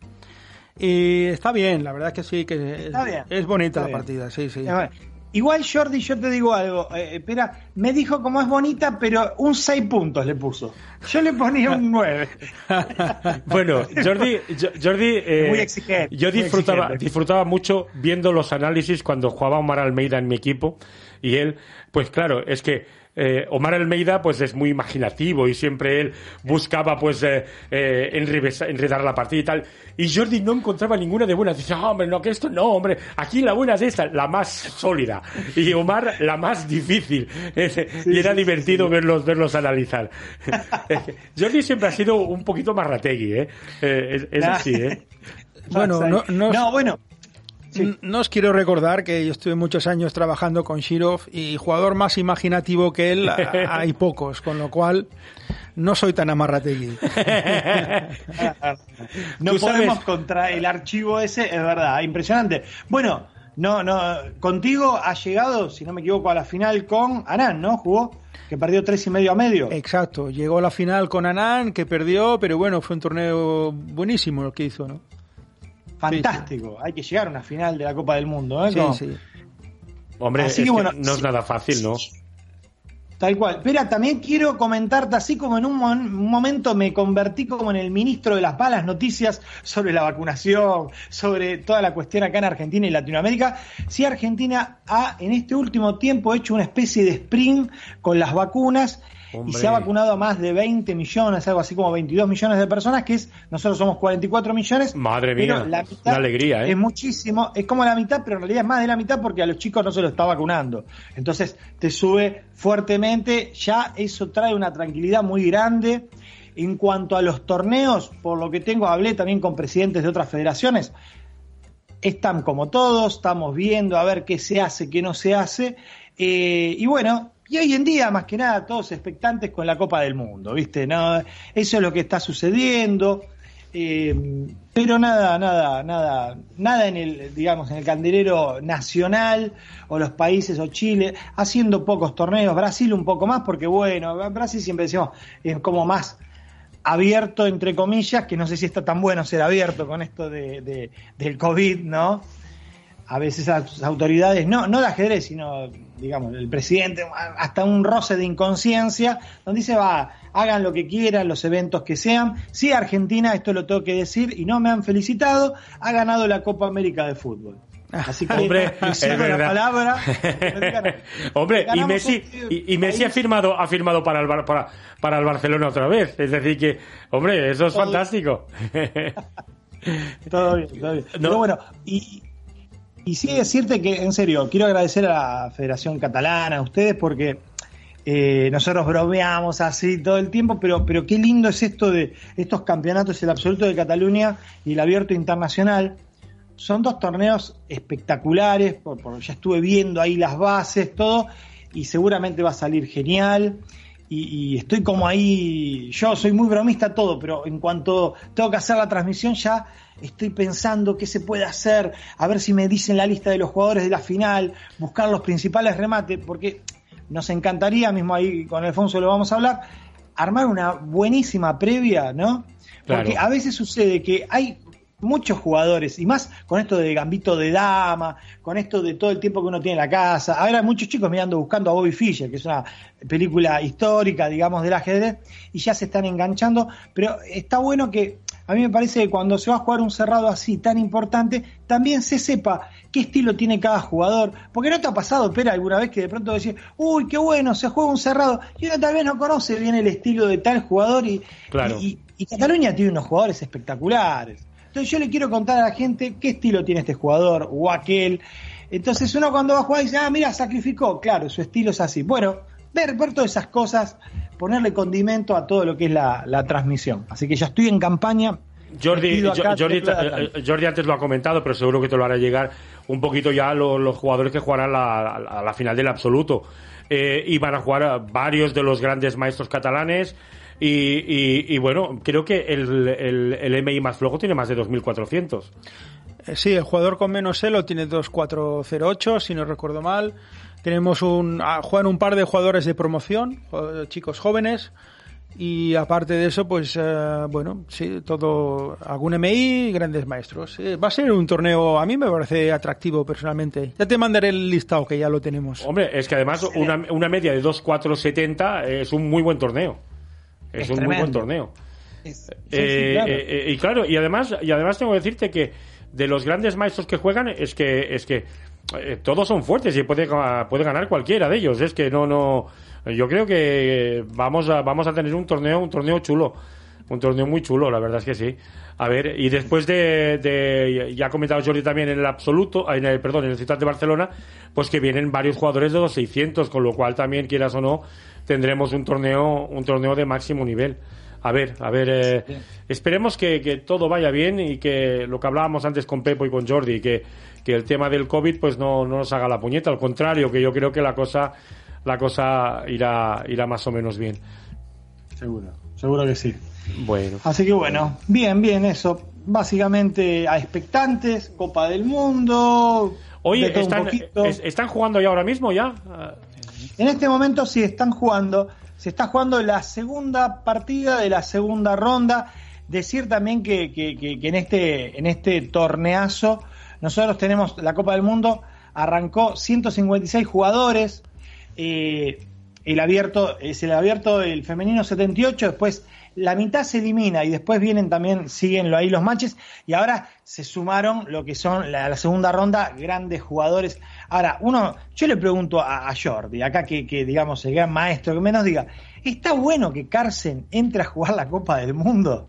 Y está bien, la verdad es que sí, que es, Está bien, es bonita está la bien. partida, sí, sí. Ver, Igual, Jordi, yo te digo algo. eh, espera, me dijo como es bonita, pero un 6 puntos le puso. Yo le ponía un 9. *laughs* Bueno, Jordi, Jo- Jordi eh, Muy exigente, yo muy disfrutaba, exigente. disfrutaba mucho viendo los análisis cuando jugaba Omar Almeida en mi equipo y él, pues claro, es que eh, Omar Almeida pues es muy imaginativo y siempre él buscaba pues eh, eh, enredar la partida y tal y Jordi no encontraba ninguna de buenas dice "Ah, hombre no que esto no hombre aquí la buena es esta la más sólida y Omar la más difícil *laughs* y era sí, divertido verlos verlos analizar *laughs* Jordi siempre ha sido un poquito más rategui ¿eh? Eh, es, es Nah. así ¿eh? *laughs* Bueno, no- no- no, bueno. No os quiero recordar que yo estuve muchos años trabajando con Shirov y jugador más imaginativo que él hay pocos, con lo cual no soy tan amarrategui. *laughs* No podemos sabes- contra el archivo ese, es verdad, impresionante. Bueno, no, no, contigo ha llegado, si no me equivoco, a la final con Anán, ¿no? Jugó. que perdió tres y medio a medio. Exacto, llegó a la final con Anán, que perdió, pero bueno, fue un torneo buenísimo el que hizo, ¿no? Fantástico, hay que llegar a una final de la Copa del Mundo, ¿eh? Sí, sí. Hombre, Así es que, que bueno, no es sí. nada fácil, ¿no? Tal cual. Espera, también quiero comentarte, así como en un, mon- un momento me convertí como en el ministro de las malas noticias sobre la vacunación, sobre toda la cuestión acá en Argentina y Latinoamérica, sí Argentina ha en este último tiempo hecho una especie de sprint con las vacunas y se ha vacunado a más de 20 millones, algo así como 22 millones de personas, que es, nosotros somos 44 millones. Madre mía, la mitad una alegría, ¿eh? Es muchísimo, es como la mitad, pero en realidad es más de la mitad porque a los chicos no se lo está vacunando. Entonces te sube fuertemente, ya eso trae una tranquilidad muy grande. En cuanto a los torneos, por lo que tengo, hablé también con presidentes de otras federaciones, están como todos, estamos viendo a ver qué se hace, qué no se hace. Eh, y bueno, y hoy en día, más que nada, todos expectantes con la Copa del Mundo, ¿viste? Eso es lo que está sucediendo. Eh, pero nada, nada, nada, nada en el, digamos, en el candelero nacional o los países o Chile, haciendo pocos torneos, Brasil un poco más, porque bueno, Brasil siempre decimos, es como más abierto, entre comillas, que no sé si está tan bueno ser abierto con esto de- del COVID, ¿no? A veces las autoridades, no, no de ajedrez, sino, digamos, el presidente, hasta un roce de inconsciencia, donde dice, va, hagan lo que quieran, los eventos que sean. Sí, Argentina, esto lo tengo que decir, y no me han felicitado, ha ganado la Copa América de Fútbol. Así que, *laughs* Hombre, es la palabra. *laughs* Hombre, y Messi, y, y Messi ha firmado, ha firmado para el, para, para el Barcelona otra vez. Es decir que, hombre, eso es Todo- fantástico. *laughs* Todo bien, todo bien. No. Pero bueno, y, y sí decirte que, en serio, quiero agradecer a la Federación Catalana, a ustedes, porque eh, nosotros bromeamos así todo el tiempo, pero, pero qué lindo es esto de estos campeonatos, el absoluto de Cataluña y el abierto internacional. Son dos torneos espectaculares, por, ya estuve viendo ahí las bases, todo, y seguramente va a salir genial. Y, y estoy como ahí, yo soy muy bromista todo, pero en cuanto tengo que hacer la transmisión ya estoy pensando qué se puede hacer, a ver si me dicen la lista de los jugadores de la final, buscar los principales remates, porque nos encantaría, mismo ahí con Alfonso lo vamos a hablar, armar una buenísima previa, ¿no? Porque Claro. a veces sucede que hay muchos jugadores, y más con esto de gambito de dama, con esto de todo el tiempo que uno tiene en la casa. Ahora hay muchos chicos mirando, buscando a Bobby Fischer, que es una película histórica, digamos, del ajedrez, y ya se están enganchando, pero está bueno que a mí me parece que cuando se va a jugar un cerrado así tan importante, también se sepa qué estilo tiene cada jugador. Porque no te ha pasado, Pera, alguna vez que de pronto decís, uy, qué bueno, se juega un cerrado, y uno tal vez no conoce bien el estilo de tal jugador, y, Claro. y, y Cataluña tiene unos jugadores espectaculares. Entonces yo le quiero contar a la gente qué estilo tiene este jugador o aquel. Entonces uno cuando va a jugar dice, ah, mira, sacrificó. Claro, su estilo es así. Bueno, ver, ver todas esas cosas, ponerle condimento a todo lo que es la, la transmisión. Así que ya estoy en campaña. Jordi, acá eh, eh, Jordi antes lo ha comentado, pero seguro que te lo hará llegar un poquito ya lo- los, jugadores que jugarán la, la- la final del absoluto. Eh, y van a jugar a varios de los grandes maestros catalanes. Y, y- y bueno, creo que el, el, el MI más flojo tiene más de 2.400. Eh, Sí, el jugador con menos elo tiene 2-4-0-8, si no recuerdo mal. Tenemos un, ah, juegan un par de jugadores de promoción, chicos jóvenes. Y aparte de eso, pues eh, bueno, sí, todo, algún MI grandes maestros. Eh, va a ser un torneo, a mí me parece atractivo personalmente. Ya te mandaré el listado que ya lo tenemos. Hombre, es que además una, una media de 2.470 es un muy buen torneo. Es, Es un muy buen torneo. Es- sí, sí, Eh, claro. eh, eh, y claro, y además, y además tengo que decirte que de los grandes maestros que juegan es que es que eh, todos son fuertes y puede, puede ganar cualquiera de ellos. Es que no, no. Yo creo que vamos a, vamos a tener un torneo, un torneo chulo. Un torneo muy chulo, la verdad es que sí. A ver, y después de, de- ya ha comentado Jordi también en el absoluto, en el, perdón, en el Ciudad de Barcelona, pues que vienen varios jugadores de los 600, con lo cual también, quieras o no, tendremos un torneo, un torneo de máximo nivel. A ver, a ver, eh, esperemos que, que todo vaya bien y que lo que hablábamos antes con Pepo y con Jordi, que, que el tema del COVID pues no, no nos haga la puñeta, al contrario, que yo creo que la cosa, la cosa irá, irá más o menos bien. Seguro, seguro que sí. Bueno. Así que bueno, bien, bien, eso. Básicamente a expectantes, Copa del Mundo. Oye, de ¿están, es- ¿están jugando ya ahora mismo ya? En este momento sí están jugando, se está jugando la segunda partida de la segunda ronda. Decir también que, que, que, en, este, en este torneazo nosotros tenemos la Copa del Mundo, arrancó 156 jugadores, eh, el abierto es el abierto el femenino 78, después la mitad se elimina y después vienen también, siguen ahí los matches y ahora se sumaron lo que son la, segunda ronda, grandes jugadores. Ahora, uno, yo le pregunto a, Jordi, acá que, digamos el gran maestro, que menos diga, ¿está bueno que Carsen entre a jugar la Copa del Mundo?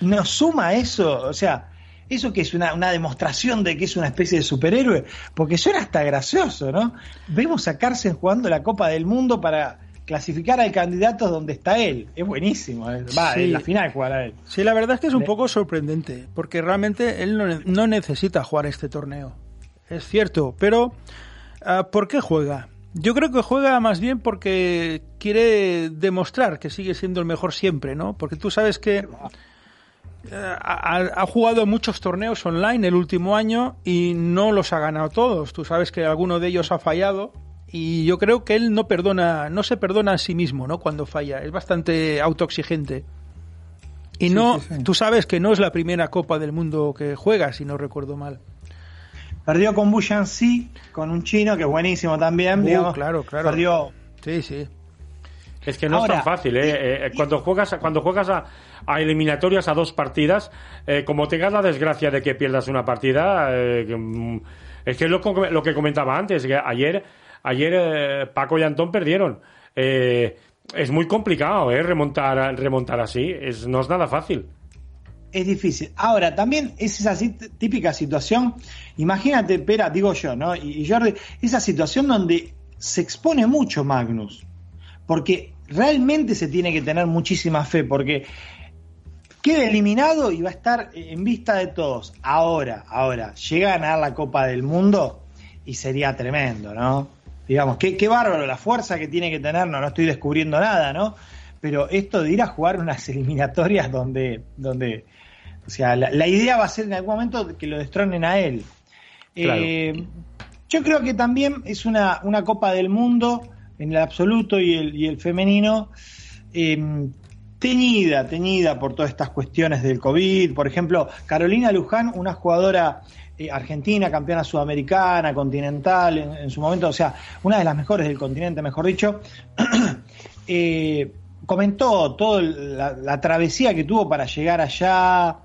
¿Nos suma eso? O sea, eso que es una, demostración de que es una especie de superhéroe, porque suena hasta gracioso, ¿no? Vemos a Carsen jugando la Copa del Mundo para clasificar al candidato donde está él. Es buenísimo. Va, en la final jugar a él. Sí, la verdad es que es un poco sorprendente, porque realmente él no, necesita jugar este torneo. Es cierto, pero ah, ¿por qué juega? Yo creo que juega más bien porque quiere demostrar que sigue siendo el mejor siempre, ¿no? Porque tú sabes que eh, ha, jugado muchos torneos online el último año y no los ha ganado todos. Tú sabes que alguno de ellos ha fallado y yo creo que él no perdona, no se perdona a sí mismo, ¿no? Cuando falla, es bastante autoexigente. Y no, tú sabes que no es la primera Copa del Mundo que juega, si no recuerdo mal. Perdió con Si, con un chino que es buenísimo también, uh, digamos. Claro, claro. Perdió. Sí, sí. Es que no es tan fácil, ¿eh? eh cuando juegas, cuando juegas a, eliminatorias a dos partidas, eh, como tengas la desgracia de que pierdas una partida, eh, mm, es que es lo, lo que comentaba antes, que ayer Ayer eh, Paco y Antón perdieron. Eh, es muy complicado eh, remontar, remontar así. Es, no es nada fácil. Es difícil. Ahora, también es esa típica situación. Imagínate, Pera, digo yo, ¿no? Y, Jordi, esa situación donde se expone mucho Magnus. Porque realmente se tiene que tener muchísima fe. Porque queda eliminado y va a estar en vista de todos. Ahora, ahora, llega a ganar la Copa del Mundo y sería tremendo, ¿no? Digamos, qué, qué bárbaro la fuerza que tiene que tener, no, no estoy descubriendo nada, ¿no? Pero esto de ir a jugar unas *laughs* eliminatorias donde, donde o sea, la, idea va a ser en algún momento que lo destronen a él. Eh, yo creo que también es una, una Copa del Mundo en el absoluto y el, y el femenino eh, teñida, teñida por todas estas cuestiones del COVID. Por ejemplo, Carolina Luján, una jugadora eh, argentina, campeona sudamericana, continental en, su momento, o sea, una de las mejores del continente, mejor dicho, *clears throat* eh, comentó toda la, travesía que tuvo para llegar allá.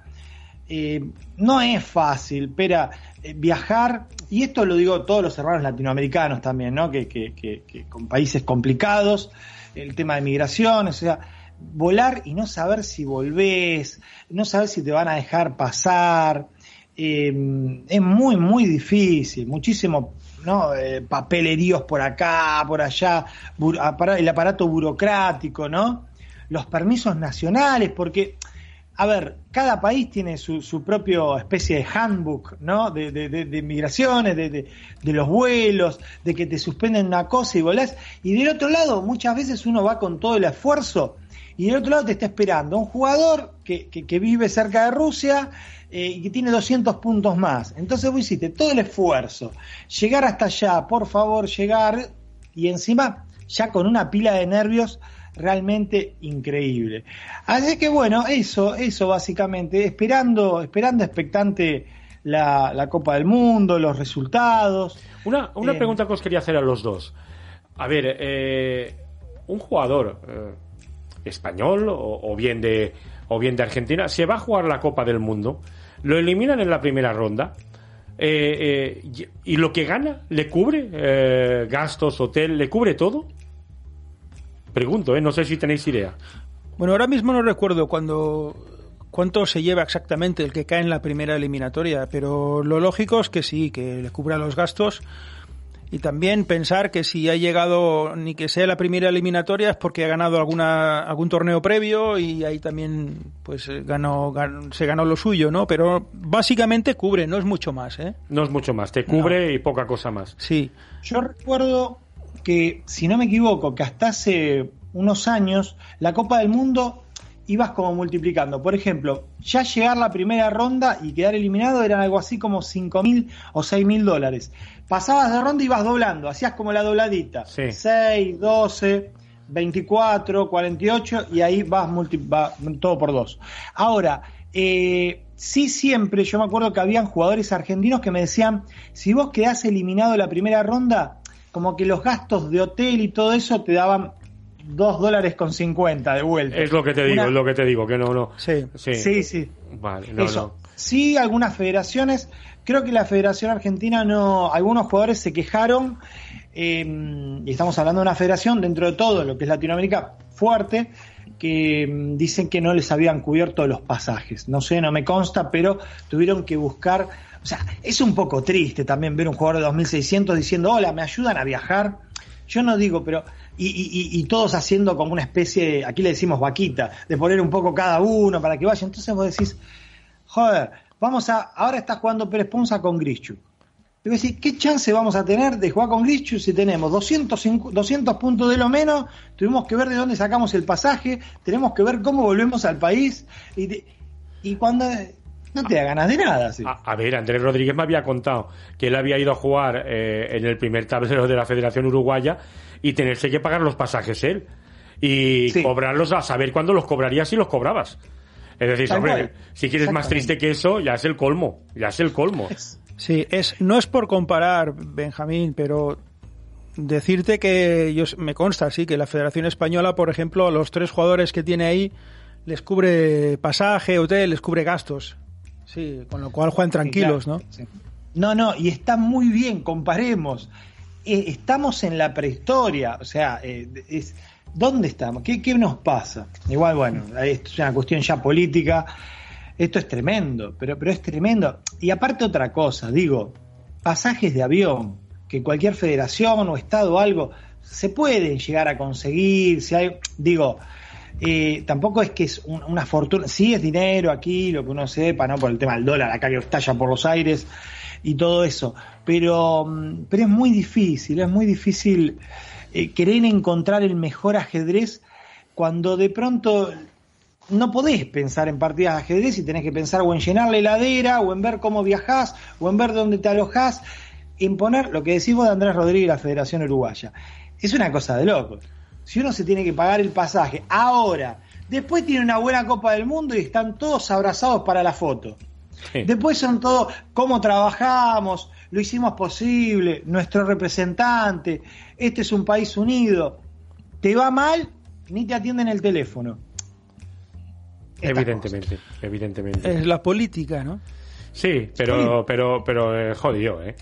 Eh, no es fácil, pero viajar, y esto lo digo todos los hermanos latinoamericanos también, ¿no? Que, que, que, con países complicados, el tema de migración, o sea, volar y no saber si volvés, no saber si te van a dejar pasar, eh, es muy, muy difícil, muchísimo ¿no? Eh, papeleríos por acá, por allá, el aparato burocrático, ¿no? Los permisos nacionales, porque, a ver, cada país tiene su, su propia especie de handbook, ¿no? De, de, de, migraciones, de, de, los vuelos, de que te suspenden una cosa y volás. Y del otro lado, muchas veces uno va con todo el esfuerzo y del otro lado te está esperando un jugador que, que, que vive cerca de Rusia, eh, y que tiene 200 puntos más. Entonces vos hiciste todo el esfuerzo, llegar hasta allá, por favor, llegar, y encima ya con una pila de nervios realmente increíble. Así que bueno, eso, eso básicamente, esperando, esperando expectante la, Copa del Mundo, los resultados. Una, una eh, pregunta que os quería hacer a los dos. A ver, eh, un jugador español o, bien de o bien de Argentina se va a jugar la Copa del Mundo lo eliminan en la primera ronda. Eh, eh, y lo que gana le cubre eh, gastos, hotel, le cubre todo. Pregunto, no sé si tenéis idea. Bueno, ahora mismo no recuerdo cuando cuánto se lleva exactamente el que cae en la primera eliminatoria, pero lo lógico es que sí, que le cubra los gastos y también pensar que si ha llegado ni que sea la primera eliminatoria es porque ha ganado alguna algún torneo previo y ahí también pues eh, ganó, se ganó lo suyo no pero básicamente cubre no es mucho más ¿eh? no es mucho más te cubre y poca cosa más. Sí. Yo recuerdo que si no me equivoco que hasta hace unos años la Copa del Mundo ibas como multiplicando. Por ejemplo, ya llegar la primera ronda y quedar eliminado eran algo así como 5 mil o 6 mil dólares. Pasabas de ronda y ibas doblando, hacías como la dobladita. Sí. 6, 12, 24, 48 y ahí vas multi, va todo por dos. Ahora, eh, sí siempre, yo me acuerdo que habían jugadores argentinos que me decían, si vos quedás eliminado en la primera ronda, como que los gastos de hotel y todo eso te daban 2 dólares con 50 de vuelta. Es lo que te digo, Una- es lo que te digo, que no, no. Sí. Sí, Sí, sí. Vale, no, Eso. no. Sí, algunas federaciones, creo que la Federación Argentina no, algunos jugadores se quejaron, eh, y estamos hablando de una federación dentro de todo lo que es Latinoamérica fuerte, que mm, dicen que no les habían cubierto los pasajes. No sé, no me consta, pero tuvieron que buscar, o sea, es un poco triste también ver un jugador de 2.600 diciendo, hola, ¿me ayudan a viajar? Yo no digo, pero. Y, y- todos haciendo como una especie, aquí le decimos vaquita, de poner un poco cada uno para que vaya. Entonces vos decís, joder, vamos a. Ahora está jugando Pérez Ponza con Grischu. Y vos decís, ¿qué chance vamos a tener de jugar con Grischu si tenemos 205 200 puntos de lo menos? Tuvimos que ver de dónde sacamos el pasaje, tenemos que ver cómo volvemos al país. Y, te- y cuando. No te da ganas de nada, sí. A, a ver, Andrés Rodríguez me había contado que él había ido a jugar eh, en el primer tablero de la Federación Uruguaya y tenerse que pagar los pasajes él y Sí. cobrarlos a saber cuándo los cobrarías y los cobrabas. Es decir, hombre, si quieres más triste que eso, ya es el colmo, ya es el colmo. Sí, es, no es por comparar, Benjamín, pero decirte que yo, me consta, sí, que la Federación Española, por ejemplo, a los tres jugadores que tiene ahí, les cubre pasaje, hotel, les cubre gastos. Sí, con lo cual juegan tranquilos, ¿no? sí. No, no, y está muy bien, comparemos. Eh, estamos en la prehistoria, o sea, eh, es, ¿dónde estamos? ¿Qué, ¿Qué nos pasa? Igual, bueno, esto es una cuestión ya política, esto es tremendo, pero, pero es tremendo. Y aparte otra cosa, digo, pasajes de avión, que cualquier federación o estado o algo, se pueden llegar a conseguir, si hay, digo, eh, tampoco es que es un- una fortuna, sí es dinero aquí, lo que uno sepa, ¿no? Por el tema del dólar, acá que estalla por los aires y todo eso, pero, mm, pero es muy difícil, es muy difícil eh, querer encontrar el mejor ajedrez cuando de pronto no podés pensar en partidas de ajedrez y tenés que pensar o en llenar la heladera, o en ver cómo viajás, o en ver dónde te alojás, en poner lo que decimos de Andrés Rodríguez la Federación Uruguaya. Es una cosa de locos. Si uno se tiene que pagar el pasaje ahora, después tiene una buena Copa del Mundo y están todos abrazados para la foto. Sí. Después son todos cómo trabajamos, lo hicimos posible, nuestro representante, este es un país unido. Te va mal, ni te atienden el teléfono. Evidentemente, evidentemente. Es la política, ¿no? Sí, pero, pero, pero es jodido, ¿eh?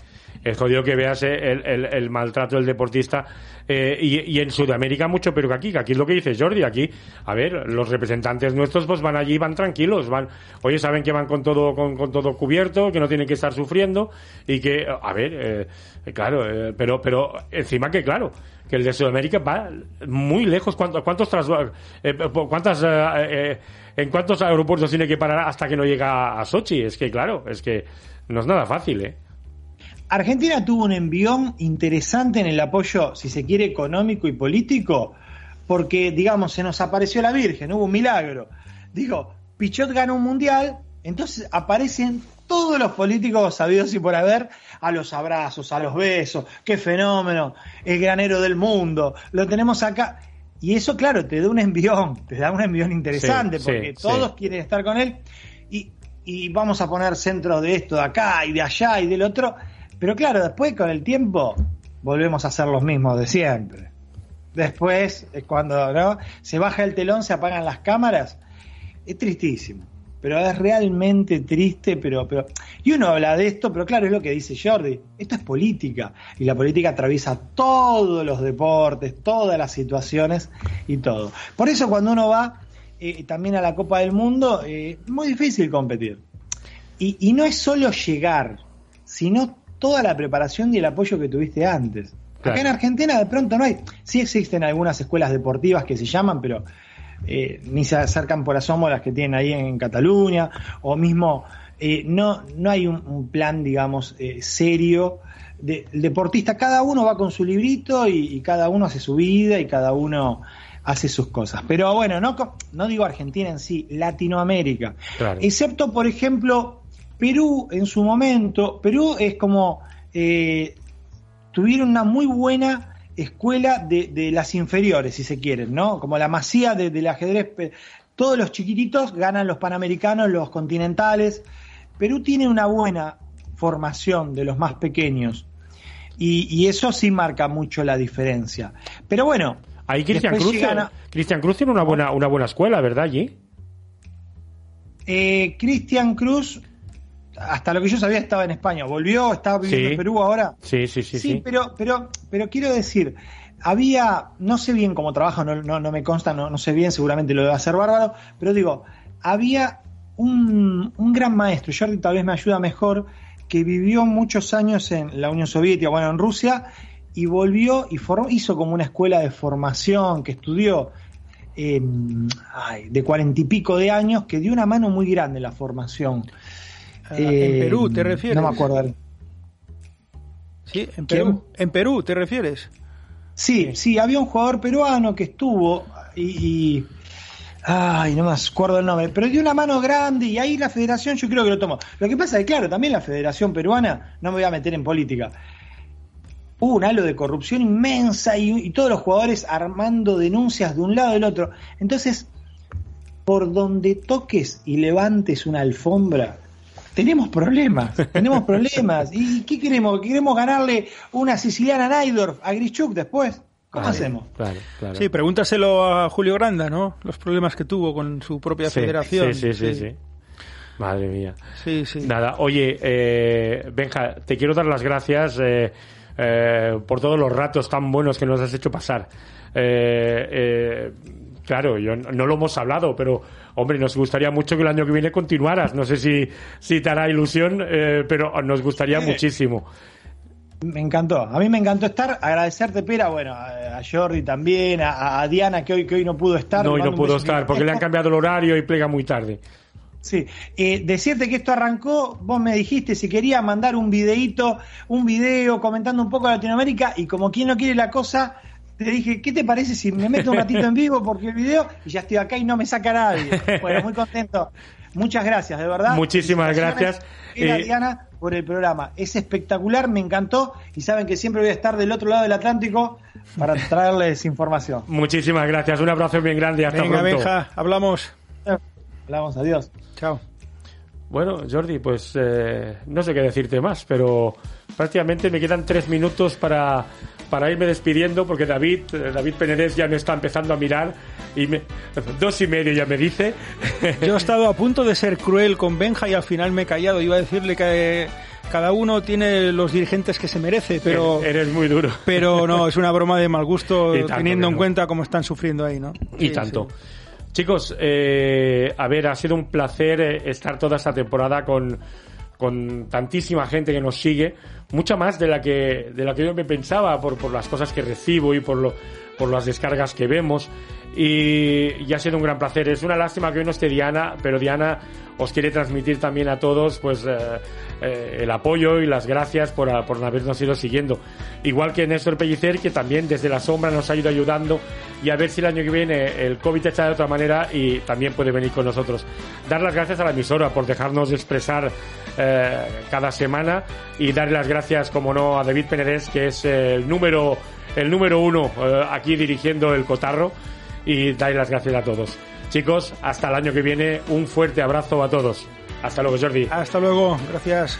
Es jodido que veas eh, el, el- maltrato del deportista eh, y, y en Sudamérica mucho pero que aquí, que aquí es lo que dice Jordi, aquí, a ver, los representantes nuestros pues van allí, van tranquilos, van, oye, saben que van con todo, con, con todo cubierto, que no tienen que estar sufriendo y que, a ver, eh, claro, eh, pero, pero encima que claro, que el de Sudamérica va muy lejos, ¿cuántos, cuántos trasva- eh, cuántas, eh, en cuántos aeropuertos tiene que parar hasta que no llega a Sochi? Es que claro, es que no es nada fácil, ¿eh? Argentina tuvo un envión interesante en el apoyo, si se quiere, económico y político, porque, digamos, se nos apareció la Virgen, hubo un milagro. Digo, Pichot ganó un mundial, entonces aparecen todos los políticos sabidos y por haber a los abrazos, a los besos, qué fenómeno, el granero del mundo, lo tenemos acá. Y eso, claro, te da un envión, te da un envión interesante, Sí, porque sí, todos sí. quieren estar con él y, y vamos a poner centros de esto de acá y de allá y del otro. Pero claro, después con el tiempo volvemos a ser los mismos de siempre. Después es cuando ¿no? se baja el telón, se apagan las cámaras. Es tristísimo. Pero es realmente triste, pero, pero. Y uno habla de esto, pero claro, es lo que dice Jordi. Esto es política. Y la política atraviesa todos los deportes, todas las situaciones y todo. Por eso cuando uno va eh, también a la Copa del Mundo, eh, es muy difícil competir. Y, y no es solo llegar, sino toda la preparación y el apoyo que tuviste antes. Claro. Acá en Argentina de pronto no hay. Sí existen algunas escuelas deportivas que se llaman, pero eh, ni se acercan por asomo a las que tienen ahí en Cataluña, o mismo eh, no, no hay un, un plan, digamos, eh, serio el deportista, cada uno va con su librito y, cada uno hace su vida y cada uno hace sus cosas. Pero bueno, no, no digo Argentina en sí, Latinoamérica. Excepto, por ejemplo, Perú en su momento. Perú es como... Eh, tuvieron una muy buena escuela de, las inferiores, si se quieren, ¿no? Como la masía del ajedrez. Todos los chiquititos ganan los panamericanos, los continentales. Perú tiene una buena formación de los más pequeños. Y, eso sí marca mucho la diferencia. Pero bueno. Ahí Cristian Cruz, Cristian Cruz tiene una buena, una buena escuela, ¿verdad? Allí. Eh, Cristian Cruz, hasta lo que yo sabía, estaba en España. Volvió, estaba viviendo en Perú ahora. Sí, sí, sí. Sí, Pero, pero, pero quiero decir, había, no sé bien cómo trabaja, no, no, me consta, no, no sé bien, seguramente lo debe hacer bárbaro, pero digo, había un, un gran maestro, Jordi tal vez me ayuda mejor, que vivió muchos años en la Unión Soviética, bueno, en Rusia, y volvió y hizo como una escuela de formación que estudió em, de cuarenta y pico de años, que dio una mano muy grande en la formación. Ah, ¿En Perú te refieres? No me acuerdo. Sí, en Perú. ¿En Perú te refieres? Sí, sí, había un jugador peruano que estuvo y Ay, no me acuerdo el nombre, pero dio una mano grande y ahí la federación yo creo que lo tomó. Lo que pasa es que, claro, también la federación peruana, no me voy a meter en política, hubo un halo de corrupción inmensa y, todos los jugadores armando denuncias de un lado y del otro. Entonces, por donde toques y levantes una alfombra, tenemos problemas, *laughs* tenemos problemas. ¿Y qué queremos? ¿Queremos ganarle una siciliana Naidorf a Grischuk después? ¿Cómo hacemos? Sí, pregúntaselo a Julio Granda, ¿no? Los problemas que tuvo con su propia federación. Sí, sí, sí, Madre mía. Sí, sí. Nada, oye, eh, Benja, te quiero dar las gracias eh, eh, por todos los ratos tan buenos que nos has hecho pasar. claro, yo no lo hemos hablado, pero hombre, nos gustaría mucho que el año que viene continuaras. No sé si, si te hará ilusión, pero nos gustaría muchísimo. Me encantó, a mí me encantó estar, agradecerte Pera, bueno, a Jordi también, a, Diana que hoy, que hoy no pudo estar. No, hoy no pudo estar porque le han cambiado el horario y plega muy tarde. Sí, eh, decirte que esto arrancó, vos me dijiste si quería mandar un videíto, un video comentando un poco Latinoamérica y como quien no quiere la cosa, te dije, ¿qué te parece si me meto un ratito en vivo porque el video y ya estoy acá y no me saca nadie? Bueno, muy contento. Muchas gracias, de verdad. Muchísimas gracias. Eh, Diana por el programa. Es espectacular, me encantó y saben que siempre voy a estar del otro lado del Atlántico para traerles información. Muchísimas gracias, un abrazo bien grande, hasta Venga, pronto. Benja, hablamos. Hablamos, adiós. Chao. Bueno, Jordi, pues eh, no sé qué decirte más, pero prácticamente me quedan tres minutos para, para irme despidiendo porque David, eh, David Penedés ya me está empezando a mirar y me, dos y medio ya me dice. Yo he estado a punto de ser cruel con Benja y al final me he callado. Iba a decirle que cada uno tiene los dirigentes que se merece, pero... Eres muy duro. Pero no, es una broma de mal gusto *laughs* teniendo en cuenta cómo están sufriendo ahí, ¿no? Y tanto. Chicos, eh, a ver, ha sido un placer eh, estar toda esta temporada con, con tantísima gente que nos sigue, mucha más de la que, de la que yo me pensaba por, por las cosas que recibo y por, lo, por las descargas que vemos. Y, ha sido un gran placer. Es una lástima que hoy no esté Diana, pero Diana os quiere transmitir también a todos pues eh, eh, el apoyo y las gracias por, por habernos ido siguiendo. Igual que Néstor Pellicer, que también desde la sombra nos ha ido ayudando y a ver si el año que viene el COVID está de otra manera y también puede venir con nosotros. Dar las gracias a la emisora por dejarnos expresar eh, cada semana y dar las gracias, como no, a David Penedés, que es el número, el número uno aquí dirigiendo el Cotarro y dais las gracias a todos. Chicos, hasta el año que viene, un fuerte abrazo a todos. Hasta luego, Jordi. Hasta luego, gracias.